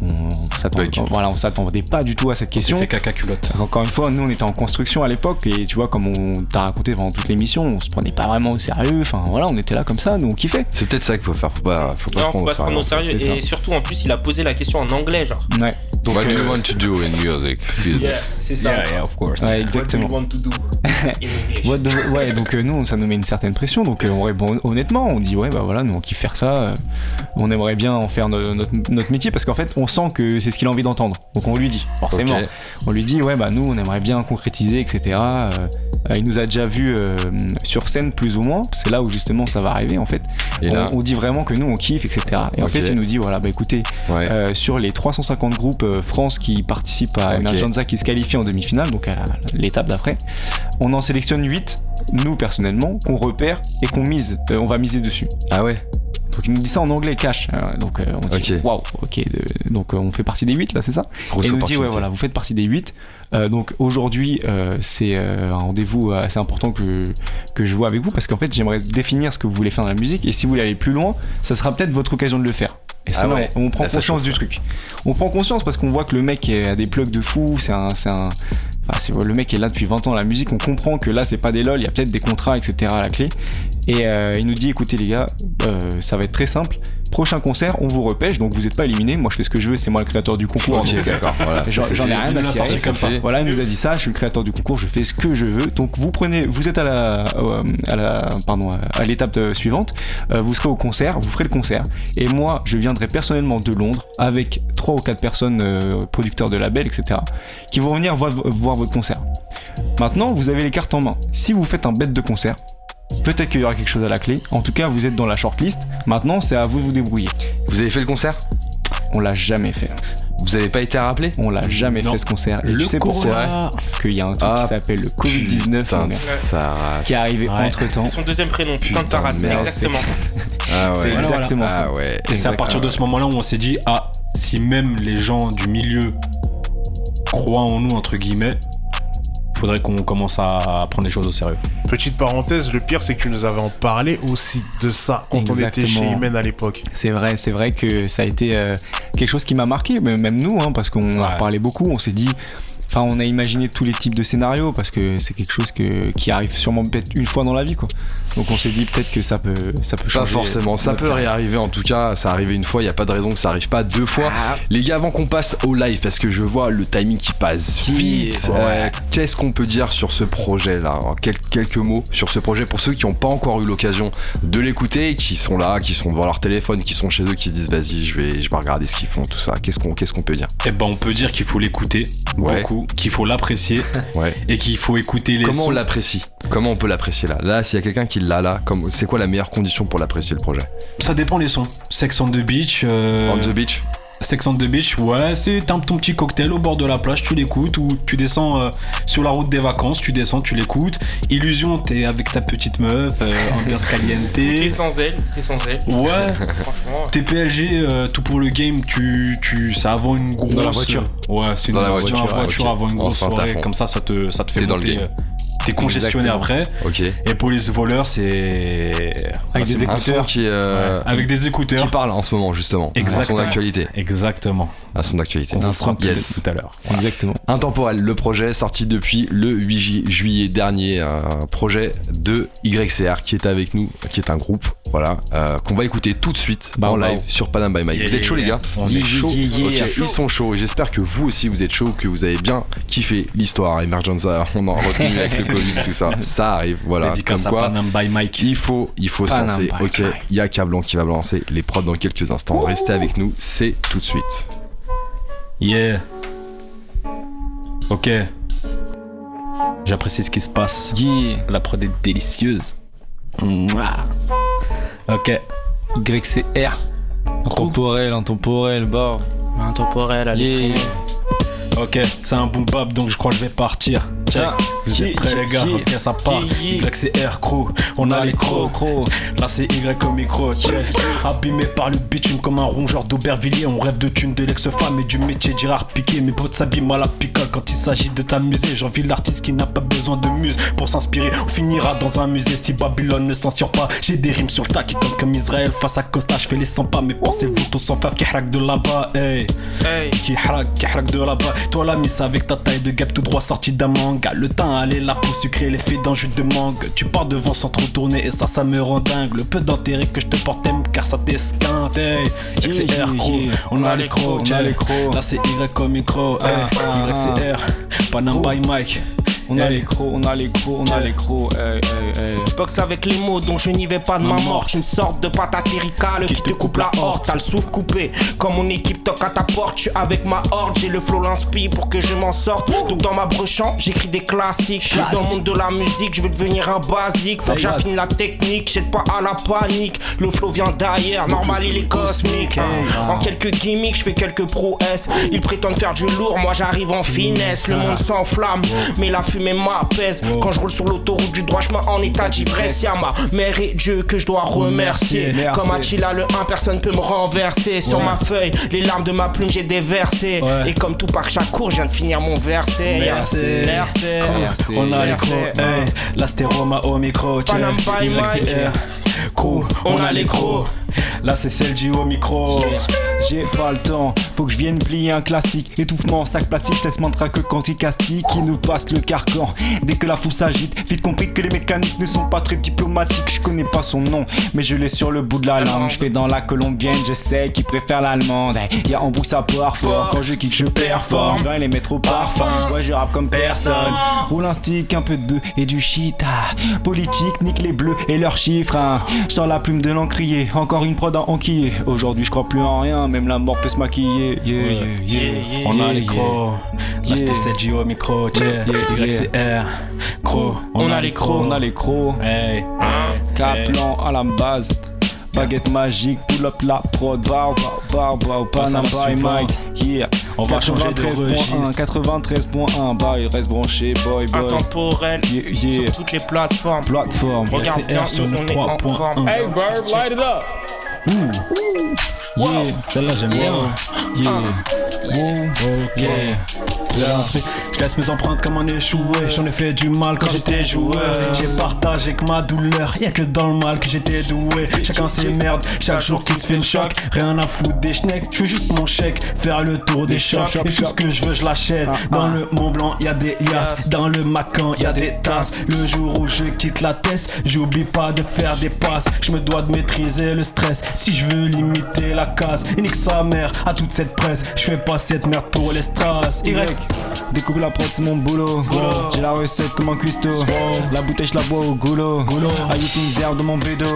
on s'attend, Bug. voilà, on s'attendait pas du tout à cette question. fait caca culotte. Encore une fois, nous on était en construction à l'époque et tu vois, comme on t'a raconté pendant toute l'émission, on se prenait pas vraiment au sérieux. Enfin voilà, on était là comme ça, nous on kiffait. C'est peut-être ça qu'il faut faire. Faut pas, faut pas Non, se faut prendre pas se prendre au sérieux. Et surtout, en plus, il a posé la question en anglais, genre. Ouais, Donc, What do euh, you want to do in music Yeah, business c'est ça. of course. ouais What do exactement. you want to do What the- ouais, donc euh, nous, ça nous met une certaine pression. Donc euh, on répond honnêtement, on dit ouais, bah voilà, nous on kiffe faire ça. euh, on aimerait bien en faire no- notre, notre métier parce qu'en fait, on sent que c'est ce qu'il a envie d'entendre. Donc on lui dit, forcément. On lui dit ouais, bah nous on aimerait bien concrétiser, etc. Euh, il nous a déjà vu euh, sur scène plus ou moins. C'est là où justement ça va arriver en fait. Et là, on, on dit vraiment que nous on kiffe, etc. Et en fait, il nous dit voilà, bah écoutez, ouais. euh, sur les 350 groupes France qui participent à. Emergenza qui se qualifient en demi-finale, donc à l'étape d'après, on en sélectionne 8, nous personnellement, qu'on repère et qu'on mise, on va miser dessus. Ah ouais Donc il nous dit ça en anglais cash. Euh, donc euh, on dit Ok. waouh, ok, de- donc euh, on fait partie des 8 là, c'est ça? Grosse Et il nous dit ouais voilà, vous faites partie des 8. Euh, donc aujourd'hui euh, c'est euh, un rendez-vous assez important que, que je vois avec vous parce qu'en fait j'aimerais définir ce que vous voulez faire dans la musique et si vous voulez aller plus loin, ça sera peut-être votre occasion de le faire. Et ça, Ah ouais. on, on prend Là, ça conscience du truc. On prend conscience parce qu'on voit que le mec a des plugs de fou, c'est un, c'est un, enfin, le mec est là depuis 20 ans la musique, on comprend que là c'est pas des lol, il y a peut-être des contrats, etc. à la clé. Et euh, il nous dit écoutez les gars, euh, ça va être très simple. Prochain concert, on vous repêche, donc vous n'êtes pas éliminé. Moi je fais ce que je veux, c'est moi le créateur du concours. Ok, donc, d'accord. Voilà. J'en ai rien à cirer. sorti comme ça. Voilà, il nous a dit ça. Je suis le créateur du concours. Je fais ce que je veux. Donc vous prenez, vous êtes à la, euh, à la, pardon, à l'étape suivante. Euh, vous serez au concert. Vous ferez le concert. Et moi, je viendrai personnellement de Londres avec 3 ou 4 personnes, euh, producteurs de label, etc., qui vont venir voir, voir votre concert. Maintenant, vous avez les cartes en main. Si vous faites un bête de concert, peut-être qu'il y aura quelque chose à la clé. En tout cas, vous êtes dans la shortlist. Maintenant, c'est à vous de vous débrouiller. Vous avez fait le concert? On l'a jamais fait. Vous avez pas été rappelé? On l'a jamais Non. fait ce concert. Et Le tu sais pourquoi? Parce qu'il y a un truc Ah, qui s'appelle le Covid-19 Putain mon de gars, sa race. qui est arrivé Ouais. entre temps. C'est son deuxième prénom, putain de sa race. merde, Exactement. Ah C'est ouais. Voilà, exactement ça. Ah ouais. Et c'est à partir de ce moment-là où on s'est dit, ah, si même les gens du milieu croient en nous, entre guillemets, faudrait qu'on commence à prendre les choses au sérieux. Petite parenthèse, le pire c'est que tu nous avais en parlé aussi de ça quand on était chez. Imen à l'époque. C'est vrai, c'est vrai que ça a été euh, quelque chose qui m'a marqué, même nous, hein, parce qu'on en parlé beaucoup, on s'est dit, enfin, on a imaginé tous les types de scénarios, parce que c'est quelque chose que, qui arrive sûrement peut-être une fois dans la vie, quoi. Donc on s'est dit peut-être que ça peut, ça peut Pas changer. forcément, ça peut réarriver en tout cas, ça arrivé une fois, il y a pas de raison que ça arrive pas deux fois. Les gars, avant qu'on passe au live, parce que je vois le timing qui passe vite, ouais. euh, qu'est-ce qu'on peut dire sur ce projet là Quel- Quelques mots sur ce projet pour ceux qui n'ont pas encore eu l'occasion de l'écouter, qui sont là, qui sont devant leur téléphone, qui sont chez eux, qui se disent vas-y, je vais, je vais regarder ce qu'ils font, tout ça. Qu'est-ce qu'on qu'est-ce qu'on peut dire? Eh ben, on peut dire qu'il faut l'écouter Ouais. beaucoup, qu'il faut l'apprécier Ouais. et qu'il faut écouter les Comment on l'apprécie? Comment on peut l'apprécier là? Là, s'il y a quelqu'un qui l'a là, comme- c'est quoi la meilleure condition pour l'apprécier le projet? Ça dépend les sons. Sex on the beach. euh, On the beach? Sex on the beach, ouais, c'est un ton petit cocktail au bord de la plage, tu l'écoutes, ou tu descends euh, sur la route des vacances, tu descends, tu l'écoutes. Illusion, t'es avec ta petite meuf, euh, ambiance T'es caliente. sans elle, t'es sans elle. Ouais, Franchement. t'es PLG, euh, tout pour le game, tu, tu, ça avant une grosse. Dans la voiture. Ouais, c'est Dans une la voiture, voiture, la voiture ok. avant une grosse soirée, fond. comme ça, ça te, ça te fait T'es dans le monter, game. T'es congestionné Exactement. après. Ok. Et police voleur, c'est. Avec Ouais, des écouteurs. qui, euh, Ouais, avec des qui écouteurs. parle en ce moment justement, à son Exactement. actualité, Exactement. à son actualité. On vous fera Yes. peut-être tout à l'heure. Exactement. Intemporel, le projet sorti depuis le 8 ju- juillet dernier, un projet de YCR qui est avec nous, qui est un groupe, voilà, euh, qu'on va écouter tout de suite Bah, en live sur Panam by Mike. Yeah, vous êtes chaud les gars on est chaud. yeah, ils sont chauds et j'espère que vous aussi vous êtes chauds, que vous avez bien kiffé l'histoire Emergenza, on en retenu avec le Covid, tout ça. Ça arrive, voilà. Comme quoi, Panam by Mike. il faut, il faut se lancer. Ok, il y a Cablon qui va lancer les prods dans quelques instants. Restez avec nous, c'est tout de suite. Yeah. Ok. J'apprécie ce qui se passe. Yeah. La prod est délicieuse. Mouah. Ok. YCR. Intemporel, intemporel, bord. Intemporel, allez Yeah. Ok, c'est un boom bap donc je crois que je vais partir. Check. Vous êtes prêts les gars. Ok, ça part. Yeah, yeah. YCR crew, on a les crocs. Là c'est Y au micro. Abîmé par le bitume comme un rongeur d'Aubervilliers. On rêve de thunes de l'ex-femme et du métier d'Irard piqué. Mes potes s'abîment à la picole quand il s'agit de t'amuser. J'envie l'artiste qui n'a pas besoin de muse pour s'inspirer. On finira dans un musée si Babylone ne censure pas. J'ai des rimes sur le tas qui tombent comme Israël face à Costa. Je fais les 100 pas, mais pensez-vous tous sans fave qui de là-bas, hey. Hey. Qui hack, qui de là-bas. Toi la miss avec ta taille de gap tout droit sorti d'un manga. Le temps allait la peau sucrée, l'effet d'un jus de mangue. Tu pars devant sans trop tourner et ça, ça me rend dingue. Le peu d'intérêt que je te porte t'aime car ça t'esquinte. Hey. XCR yeah. on a les crocs, on a les crocs. Là c'est Y au micro, hey. ah, YCR, Panam by Mike. On a Hey. les crocs, on a les crocs, on a les crocs. eh, eh. Je boxe avec les mots donc je n'y vais pas de ma mort. Une sorte de patate lyricale qui te coupe la horde. T'as le souffle coupé. Quand mon équipe toque à ta porte, je suis avec ma horde. J'ai le flow l'inspire pour que je m'en sorte. Donc dans ma brochant, j'écris des classiques. Dans le monde de la musique, je veux devenir un basique. Faut que j'affine la technique, j'aide pas à la panique. Le flow vient d'ailleurs, normal il est cosmique. hein. En quelques gimmicks, je fais quelques prouesses. Ils prétendent faire du lourd, moi j'arrive en finesse. Le monde s'enflamme, mais la fumée m'apaise. Quand je roule sur l'autoroute du droit chemin en état d'ivresse, y'a ma mère et Dieu que je dois remercier. Merci. Comme Attila le 1, personne peut me renverser. Sur ma feuille, les larmes de ma plume j'ai déversé. Ouais. Et comme tout Tupac Shakur, je viens de finir mon verset. Merci. Merci. Merci. On a les crocs, hey. Là c'était Roma au micro, check. Crew, on a les crocs. Là c'est Selji au micro. J'ai pas le temps, faut que je vienne plier un classique. Étouffement, sac plastique, je laisse mantra que quanticastique qui nous passe le carcan. Dès que la foule s'agite, vite compris que les mécaniques ne sont pas très diplomatiques. Je connais pas son nom, mais je l'ai sur le bout de la langue. Je fais dans la colombienne, je sais qui préfère l'allemande. Y a en boucle ça part fort, quand je kick, je performe. Et les métros parfum, ouais, je rappe comme personne. Roule un stick, un peu de bœuf et du shit. ah. Politique, nique les bleus et leurs chiffres. hein. Sans la plume de l'encrier, encore une prod à enquiller. Aujourd'hui, je crois plus en rien, même la mort peut se maquiller. Yeah, yeah, yeah. On a les crocs. Yeah. Sergio au micro. Yeah. Yeah, YCR. Croc. On a les crocs. On a les crocs. Hey. hey, Kaplan à la base. Baguette magique, pull up la prod, bow, bow, bow, bow, Passe à la Panama by. Mike, yeah. On va changer de 93.1, registre. 93.1, bah, il reste branché, boy, boy. Intemporel Yeah, yeah. sur toutes les plateformes. Plateforme. Regarde bien, sur le on est en 3.1. forme. Hey, Verb, light it up. Yeah, Celle-là, j'aime bien. yeah. Ok. Là, Je laisse mes empreintes comme un échoué. J'en ai fait du mal quand j'étais joueur. J'ai partagé que ma douleur. Y'a que dans le mal que j'étais doué. Chacun ses merdes, chaque jour qui se fait une choc. Rien à foutre des schnecks. Je veux juste mon chèque, faire le tour des shops. Et tout ce que je veux, je l'achète. Dans le Mont Blanc, y'a des liasses. Dans le Macan, y'a des tasses. Le jour où je quitte la tête, j'oublie pas de faire des passes. Je me dois de maîtriser le stress. Si je veux limiter la casse, et nique sa mère à toute cette presse. Je fais pas cette merde pour les strass. Y. Découpe la c'est mon boulot. J'ai la recette comme un cuistot. La bouteille, je la bois au goulot. Eat things herbe de mon bédo.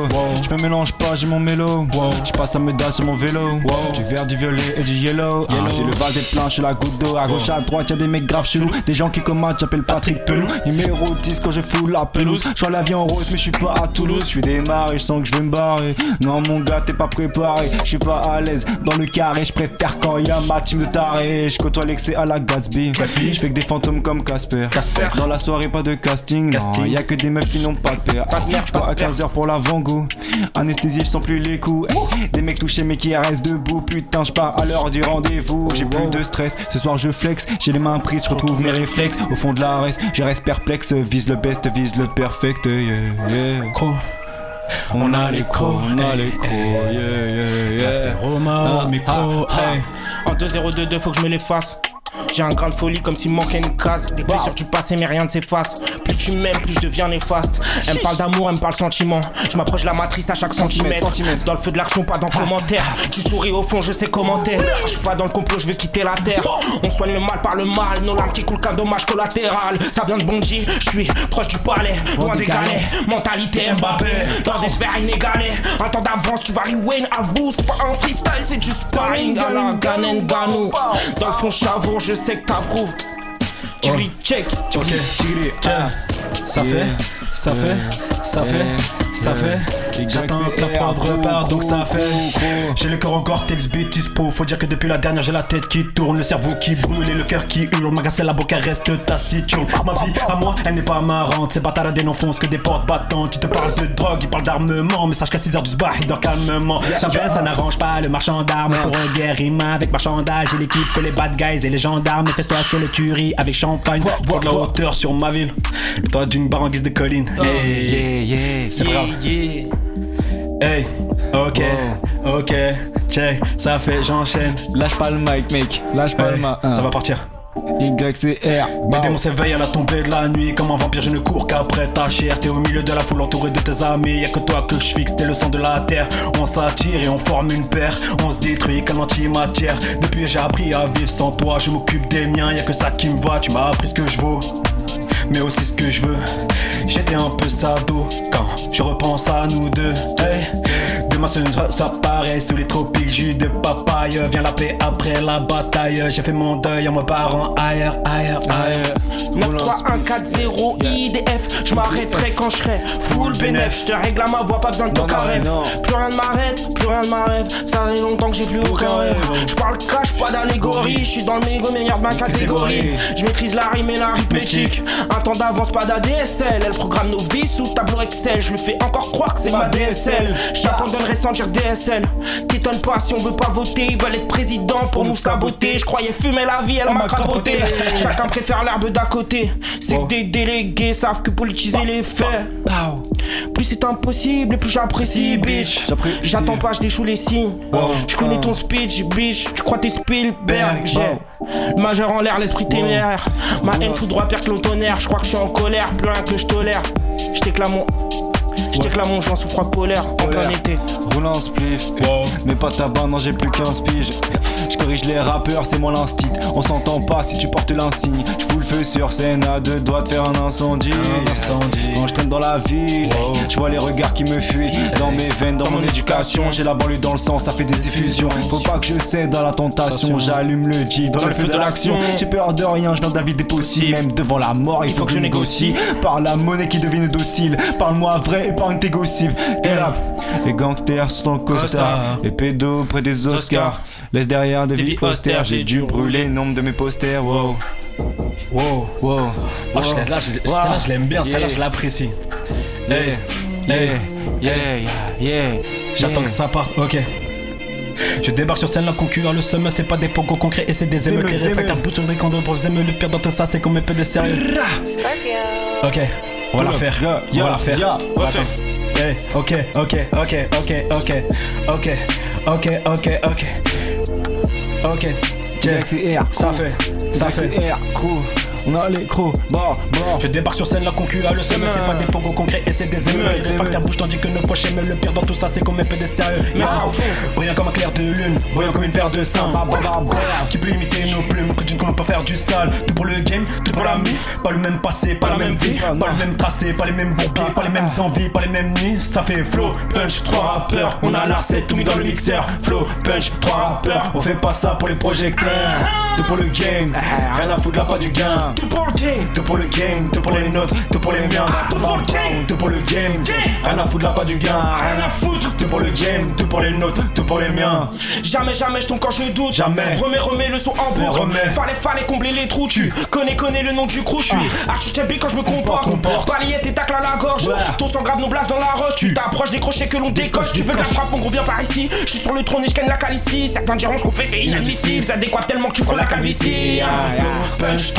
Je me mélange pas, j'ai mon mélo. Je passe à Meda sur mon vélo. Du vert, du violet et du yellow. Ah, si le vase est plein, je suis la goutte d'eau. À gauche, à droite, y'a des mecs graves chelous. Des gens qui commandent, j'appelle Patrick Pelou. Numéro 10 quand je fous la pelouse. Je vois la vie en rose, mais je suis pas à Toulouse. Je suis démarré, je sens que je vais me barrer. Non, mon gars, t'es pas préparé. Je suis pas à l'aise dans le carré. Je préfère quand y a ma team de tarés. Je côtoie l'excès à la Gatsby. Je fais que des fantômes comme Casper. Dans la soirée, pas de casting. Non, y a que des meufs qui n'ont pas de père. Je pas à 15h pour la Vango. Anesthésié, je sens plus les coups. Eh, Des mecs touchés, mais qui restent debout. Putain, je pars à l'heure du rendez-vous. J'ai plus de stress. Ce soir, je flex. J'ai les mains prises, je retrouve mes réflexes. Au fond de la reste, je reste perplexe. Vise le best, vise le perfect. Yeah, yeah. Croc. On a les crocs, on a les crocs. Yeah, yeah, Là, c'est yeah. Roma Ah, micro. ah, hey. En 2-0-2-2, faut que je me l'efface. J'ai un grain de folie comme s'il manquait une case. Des blessures du passé, mais rien ne s'efface. Plus tu m'aimes, plus je deviens néfaste. Elle me parle d'amour, elle me parle sentiment. Je m'approche de la matrice à chaque centimètre. Dans le feu de l'action, pas dans commentaire. Tu souris au fond, je sais commenter. Je suis pas dans le complot, je veux quitter la terre. On soigne le mal par le mal. Nos larmes qui coulent qu'un dommage collatéral. Ça vient de Bonji, je suis proche du palais. Loin des galets. Mentalité Mbappé. Dans des sphères inégalées. Un temps d'avance, tu vas Wayne à vous. C'est pas un freestyle, c'est du sparring. À la Ganen Ganou. Dans le fond, chavour, je sais que t'approuves. Tigri check. Ok, Tiens, ça fait, ça fait, ça fait, ça fait. J'attends que la prod repart, donc ça fait. J'ai le cœur encore texte beat dispo. Faut dire que depuis la dernière, j'ai la tête qui tourne, le cerveau qui brûle et le cœur qui hurle. Ma la boca reste taciturne. Ma vie à moi, elle n'est pas marrante. Ces bâtards n'enfoncent que des portes battantes. Ils te parlent de drogue, ils parlent d'armement. Mais sache qu'à 6h du sbar, ils dorment calmement. Ça baisse, ça n'arrange pas le marchand d'armes. Pour un guerre, avec marchandage. Et l'équipe, les bad guys et les gendarmes. Fais-toi sur le tuerie avec champagne. Pour de la hauteur sur ma ville. Le toit d'une barre en guise de colline. Hey, Yeah, yeah. c'est grave. Hey, ok, ok, check, ça fait, j'enchaîne. Lâche pas le mic, mec. Lâche pas Hey, le mic. ça va partir. YCR. Mes démons s'éveillent à la tombée de la nuit. Comme un vampire, je ne cours qu'après ta chair. T'es au milieu de la foule entouré de tes amis. Y'a que toi que je fixe, t'es le sang de la terre. On s'attire et on forme une paire. On se détruit comme antimatière. Depuis, j'ai appris à vivre sans toi. Je m'occupe des miens, y'a que ça qui me va. Tu m'as appris ce que je vaux. Mais aussi ce que je veux. J'étais un peu sado quand je repense à nous deux. Sera ça pareil sous les tropiques, jus de papaye. Viens la paix après la bataille. J'ai fait mon deuil en me barrant ailleurs, ailleurs, ailleurs. 9, 3, 1, 4, 0, IDF. Je m'arrêterai quand je serai full bénéf. Je te règle à ma voix, pas besoin de ton rêve. Plus rien ne m'arrête, plus rien ne m'arrête. Ça fait longtemps que j'ai plus aucun rêve. Je parle cash, pas d'allégorie. Je suis dans le mégo meilleur de ma catégorie. Je maîtrise la rime et l'arithmétique. Un temps d'avance, pas d'ADSL. Elle programme nos vies sous tableau Excel. Je lui fais encore croire que c'est ma DSL. Je t'abandonnerai sans dire DSL. T'étonnes pas si on veut pas voter. Ils veulent être président pour nous saboter. Je croyais fumer la vie, elle m'a crapoté. Chacun préfère l'herbe d'à côté. C'est que des délégués savent que politiser les faits. Plus c'est impossible, plus j'apprécie, bitch. J'attends pas, je déchoue les signes. Je connais ton speech, bitch. Tu crois t'es Spielberg, j'ai. le Majeur en l'air, l'esprit téméraire. Ma haine foudroie pire que le tonnerre. Je crois que je suis en colère, plus rien que je tolère. Je t'éclame mon. J't'éclame mon joint sous froid polaire en plein été. Roule un spliff, mais pas tabac, non j'ai plus qu'un piges. Je corrige les rappeurs, c'est moi l'instit. On s'entend pas si tu portes l'insigne. Je fous le feu sur scène à deux doigts de faire un incendie. Quand je traîne dans la ville, je vois les regards qui me fuient. Dans mes veines, dans mon éducation, j'ai la banlieue dans le sang, ça fait des effusions. Faut pas que je cède à la tentation. J'allume le Jeep dans le feu de l'action. J'ai peur de rien, je viens de la vie des possibles. Même devant la mort, il faut que je négocie. Par la monnaie qui devine docile. Parle-moi vrai et par les gangsters sont en costard. Les pédos près des Oscars. Laisse derrière des vies austères, J'ai dû brûler le nombre de mes posters. Wow. Wow. Wow. Ah, là, je- celle-là, je l'aime bien, celle-là, je l'apprécie. Yeah. Yeah. Yeah. Yeah. J'attends que ça parte, ok. Je débarque sur scène, la concurrent, le sommet, c'est pas des pogos concrets et c'est des émeutes. Les réfractaires bouts sur des condos pour aimer le pire dans tout ça, c'est qu'on met peu de sérieux. Ok, on va la faire. On va la faire. On va faire. Hey, ok, ok, ok, ok, ok, ok, ok, ok, ok. Ok, ça fait, ça fait. On a les crocs. Bon, bon. Je débarque sur scène, la concurrent, le sommet, c'est pas des pogos concrets et c'est des émeutes. Les Zémeutes, réfractaires bougent tandis que nos proches aiment le pire dans tout ça, c'est qu'on met peu de sérieux. Brillant comme un clair de lune, brillant comme une paire de seins. Bah, bah, bah, bah. Qui peut imiter nos plumes, près d'une qu'on peut faire du sale. Tout pour le game, tout pour la mif. Pas le même passé, pas la même vie, pas le même tracé, pas les mêmes bourbiers, pas les mêmes envies, pas les mêmes nuits. Ça fait flow, punch, trois rappeurs. On a la recette, tout mis dans le mixeur. Flow, punch, trois rappeurs. On fait pas ça pour les projecteurs. Tout pour le game, rien à foutre là, pas du gain. Tout pour le game, tout pour le game, tout pour les nôtres, tout pour les miens. Ah, tout pour le game, tout pour le game. Rien à foutre là, pas du gain, rien à foutre. Tout pour le game, tout pour les nôtres, tout pour les miens. Jamais, jamais je tombe quand je doute. Jamais. Remets, remets le son en boucle. Fallait, fallait combler les trous. Tu connais, connais le nom du crew. Je suis ah. architecte quand je me comporte. Balayette et tacle à la gorge. Ton sang grave nos blases dans la roche. Tu t'approches des crochets que l'on décoche. Tu veux de la frappe, on revient par ici. Je suis sur le trône et je la calicie. Certains diront ce qu'on fait, c'est inadmissible. Ça décoiffe tellement que tu feras la calvitie. Punch,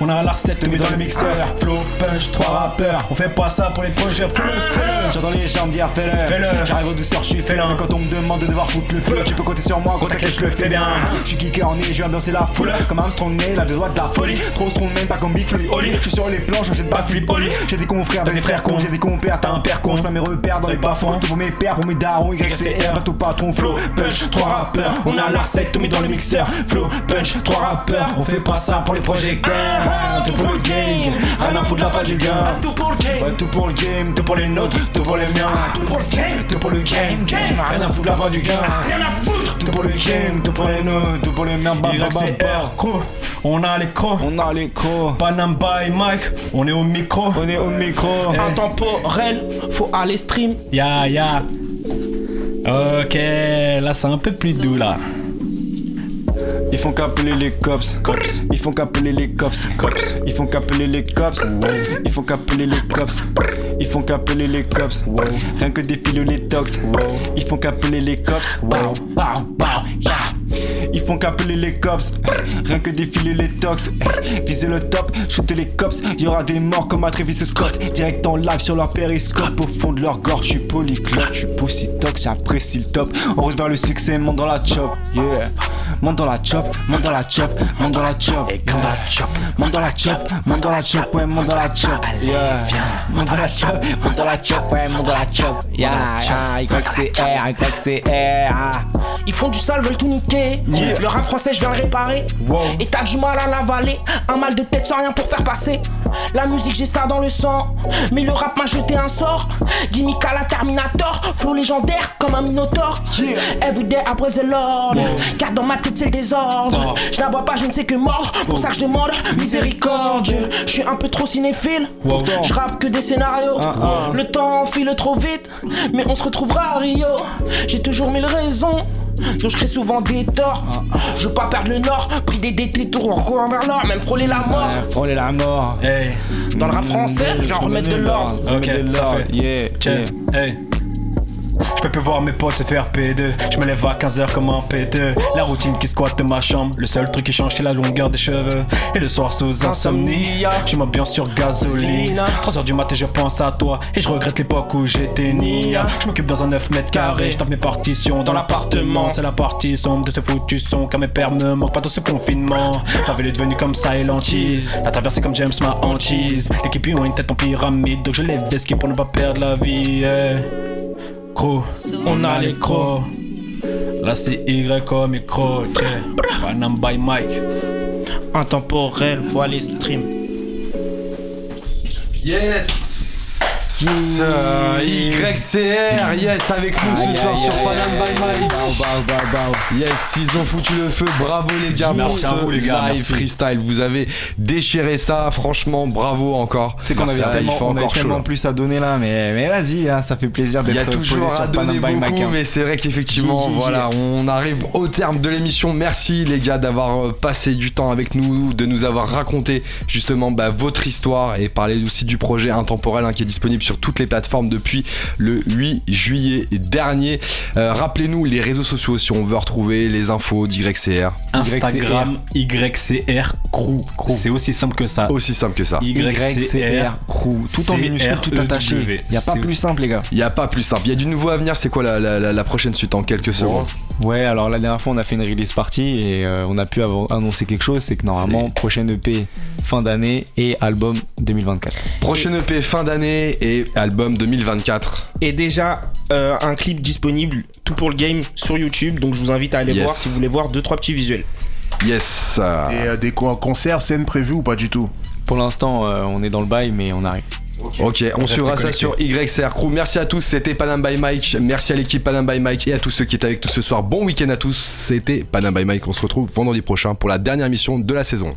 on a la recette, mais dans le mixeur. Flow, punch, trois rappeurs. On fait pas ça pour les projets. Fais-le, J'entends les gens dire fais-le. Fais-le. J'arrive aux douceurs, je suis félin. Quand on me demande de devoir foutre le feu, tu peux compter sur moi. Gros t'inquiète, je le fais bien. Je suis geeker en je viens danser la foule. Comme Armstrong né, la deux doigts de la folie. Trop strong, même pas comme Big Flip Oli. Je suis sur les planches, jette pas Philippe Oli. J'ai des confrères, dans frères cons. J'ai des compères, t'as un père con. J'mets mes repères dans les bas-fonds. Tout pour mes pères, pour mes darons. YCR, reste au patron. Flow, punch, trois rappeurs. On a la recette, tout mis dans le mixeur. Flow, punch, trois rappeurs. On fait pas ça pour les projecteurs. Tout pour le game. Rien à foutre là, pas du gain. Tout pour le game. Ouais, tout pour le game, tout pour les nôtres, tout pour les miens. Tout pour le game. Tout pour le game, game. Rien à foutre là, pas du gain. Rien à foutre. Tout pour le game, tout pour les nôtres, tout pour les miens. Bah, bah, bah. On a les crocs. On a les crocs. Panam by Mike. On est au micro. On est au micro. Intemporel, faut aller stream. Ya, ya. Ok, là c'est un peu plus doux là. Ils font qu'appeler les cops. cops. Ils font qu'appeler les cops. cops. Ils font qu'appeler les cops. Ils font qu'appeler les cops. Ils font qu'appeler les cops. Rien que défiler les tox. Ils font qu'appeler les cops. Bow, bow, bow, yeah. Ils font qu'appeler les cops. Rien que défiler les tox. Viser le top, shooter les cops. Y aura des morts comme à Travis Scott. Direct en live sur leur périscope. Au fond de leur gorge, je suis polyglotte. Je suis tox, j'apprécie le top. On roule vers le succès, monte dans la chop. Yeah. Monte dans la chop, monte dans la chop, monte dans la chop. Monte dans la chop, monte dans la chop, monte dans la chop, ouais, monte dans la chop. Yeah. Monte dans la chop, monte dans la chop, ouais, monte dans la chop. Yeah, yeah, YCR, YCR. Ils font du sale, veulent tout niquer. Le rap français, je viens le réparer. Et t'as du mal à l'avaler. Un mal de tête sans rien pour faire passer. La musique, j'ai ça dans le sang. Mais le rap m'a jeté un sort. Gimmick à la Terminator. Flow légendaire comme un Minotaur. Everyday après the Lord. Car dans ma tête, c'est le désordre. Je n'aboie pas, je ne sais que mordre. Pour ça je demande miséricorde. Je suis un peu trop cinéphile. Je rappe que des scénarios. Le temps file trop vite. Mais on se retrouvera à Rio. J'ai toujours mille raisons. Donc je crée souvent des torts. Je veux pas perdre le nord. Pris des détours, on recourt vers l'or. Même frôler la mort. Ouais, frôler la mort. Hey, Dans le rap français, j'en remets de l'ordre. ok, ça fait. Yeah, yeah. hey. Je peux plus voir mes potes se faire P2. Je me lève à 15h comme un P2. La routine qui squatte ma chambre. Le seul truc qui change, c'est la longueur des cheveux. Et le soir sous insomnie, je bien sur gasoline. 3h du matin, je pense à toi. Et je regrette l'époque où j'étais nia. Je m'occupe dans un 9 mètres carrés. Je tape mes partitions dans l'appartement. C'est la partie sombre de ce foutu son. Car mes pères me manquent pas dans ce confinement. La ville est devenue comme et lentise. La traversée comme James ma hantise. L'équipe ont une tête en pyramide. Donc je les esquive pour ne pas perdre la vie. eh. On a les crocs. Là c'est Y comme micro. Panam by Mike. Intemporel, vois les streams. Yes Euh, YCR, yes, avec nous ce soir sur Panam by Mike. Yes, ils ont foutu le feu, bravo les gars Merci pour à ce vous, les gars, live merci. freestyle, vous avez déchiré ça, franchement bravo encore. C'est qu'on Merci, avait il tellement, fait on avait encore chaud. tellement là. plus à donner là, mais, mais vas-y, hein, ça fait plaisir Il y d'être a posé toujours sur à donner Panam by Mike, beaucoup, hein. mais c'est vrai qu'effectivement, voilà, on arrive au terme de l'émission. Merci les gars d'avoir euh, passé du temps avec nous, de nous avoir raconté justement bah, votre histoire et parler aussi du projet Intemporel hein, qui est disponible sur toutes les plateformes depuis le 8 juillet dernier. Euh, Rappelez-nous les réseaux sociaux si on veut retrouver les infos d'YCR. Instagram YCR Crew. C'est aussi simple que ça. Aussi simple que ça. YCR Crew. Tout en minuscule, tout attaché. C-R-E-W. Y a pas plus simple, les gars. Il n'y a pas plus simple. Il y a du nouveau à venir. C'est quoi la, la- prochaine suite en quelques secondes? Ouais, alors la dernière fois, on a fait une release party et euh, on a pu annoncer quelque chose. C'est que normalement, prochaine EP fin d'année et album 2024. Prochaine EP fin d'année et album 2024. Et déjà, euh, un clip disponible, tout pour le game, sur YouTube. Donc je vous invite à aller Yes. voir si vous voulez voir deux trois petits visuels. Yes. euh, Et euh, des co- concerts, scènes prévues ou pas du tout? Pour l'instant, euh, on est dans le bail, mais on arrive. Ok, on suivra ça sur YCR Crew. Merci à tous, c'était Panam by Mike. Merci à l'équipe Panam by Mike et à tous ceux qui étaient avec nous ce soir. Bon week-end à tous, c'était Panam by Mike. On se retrouve vendredi prochain pour la dernière émission de la saison.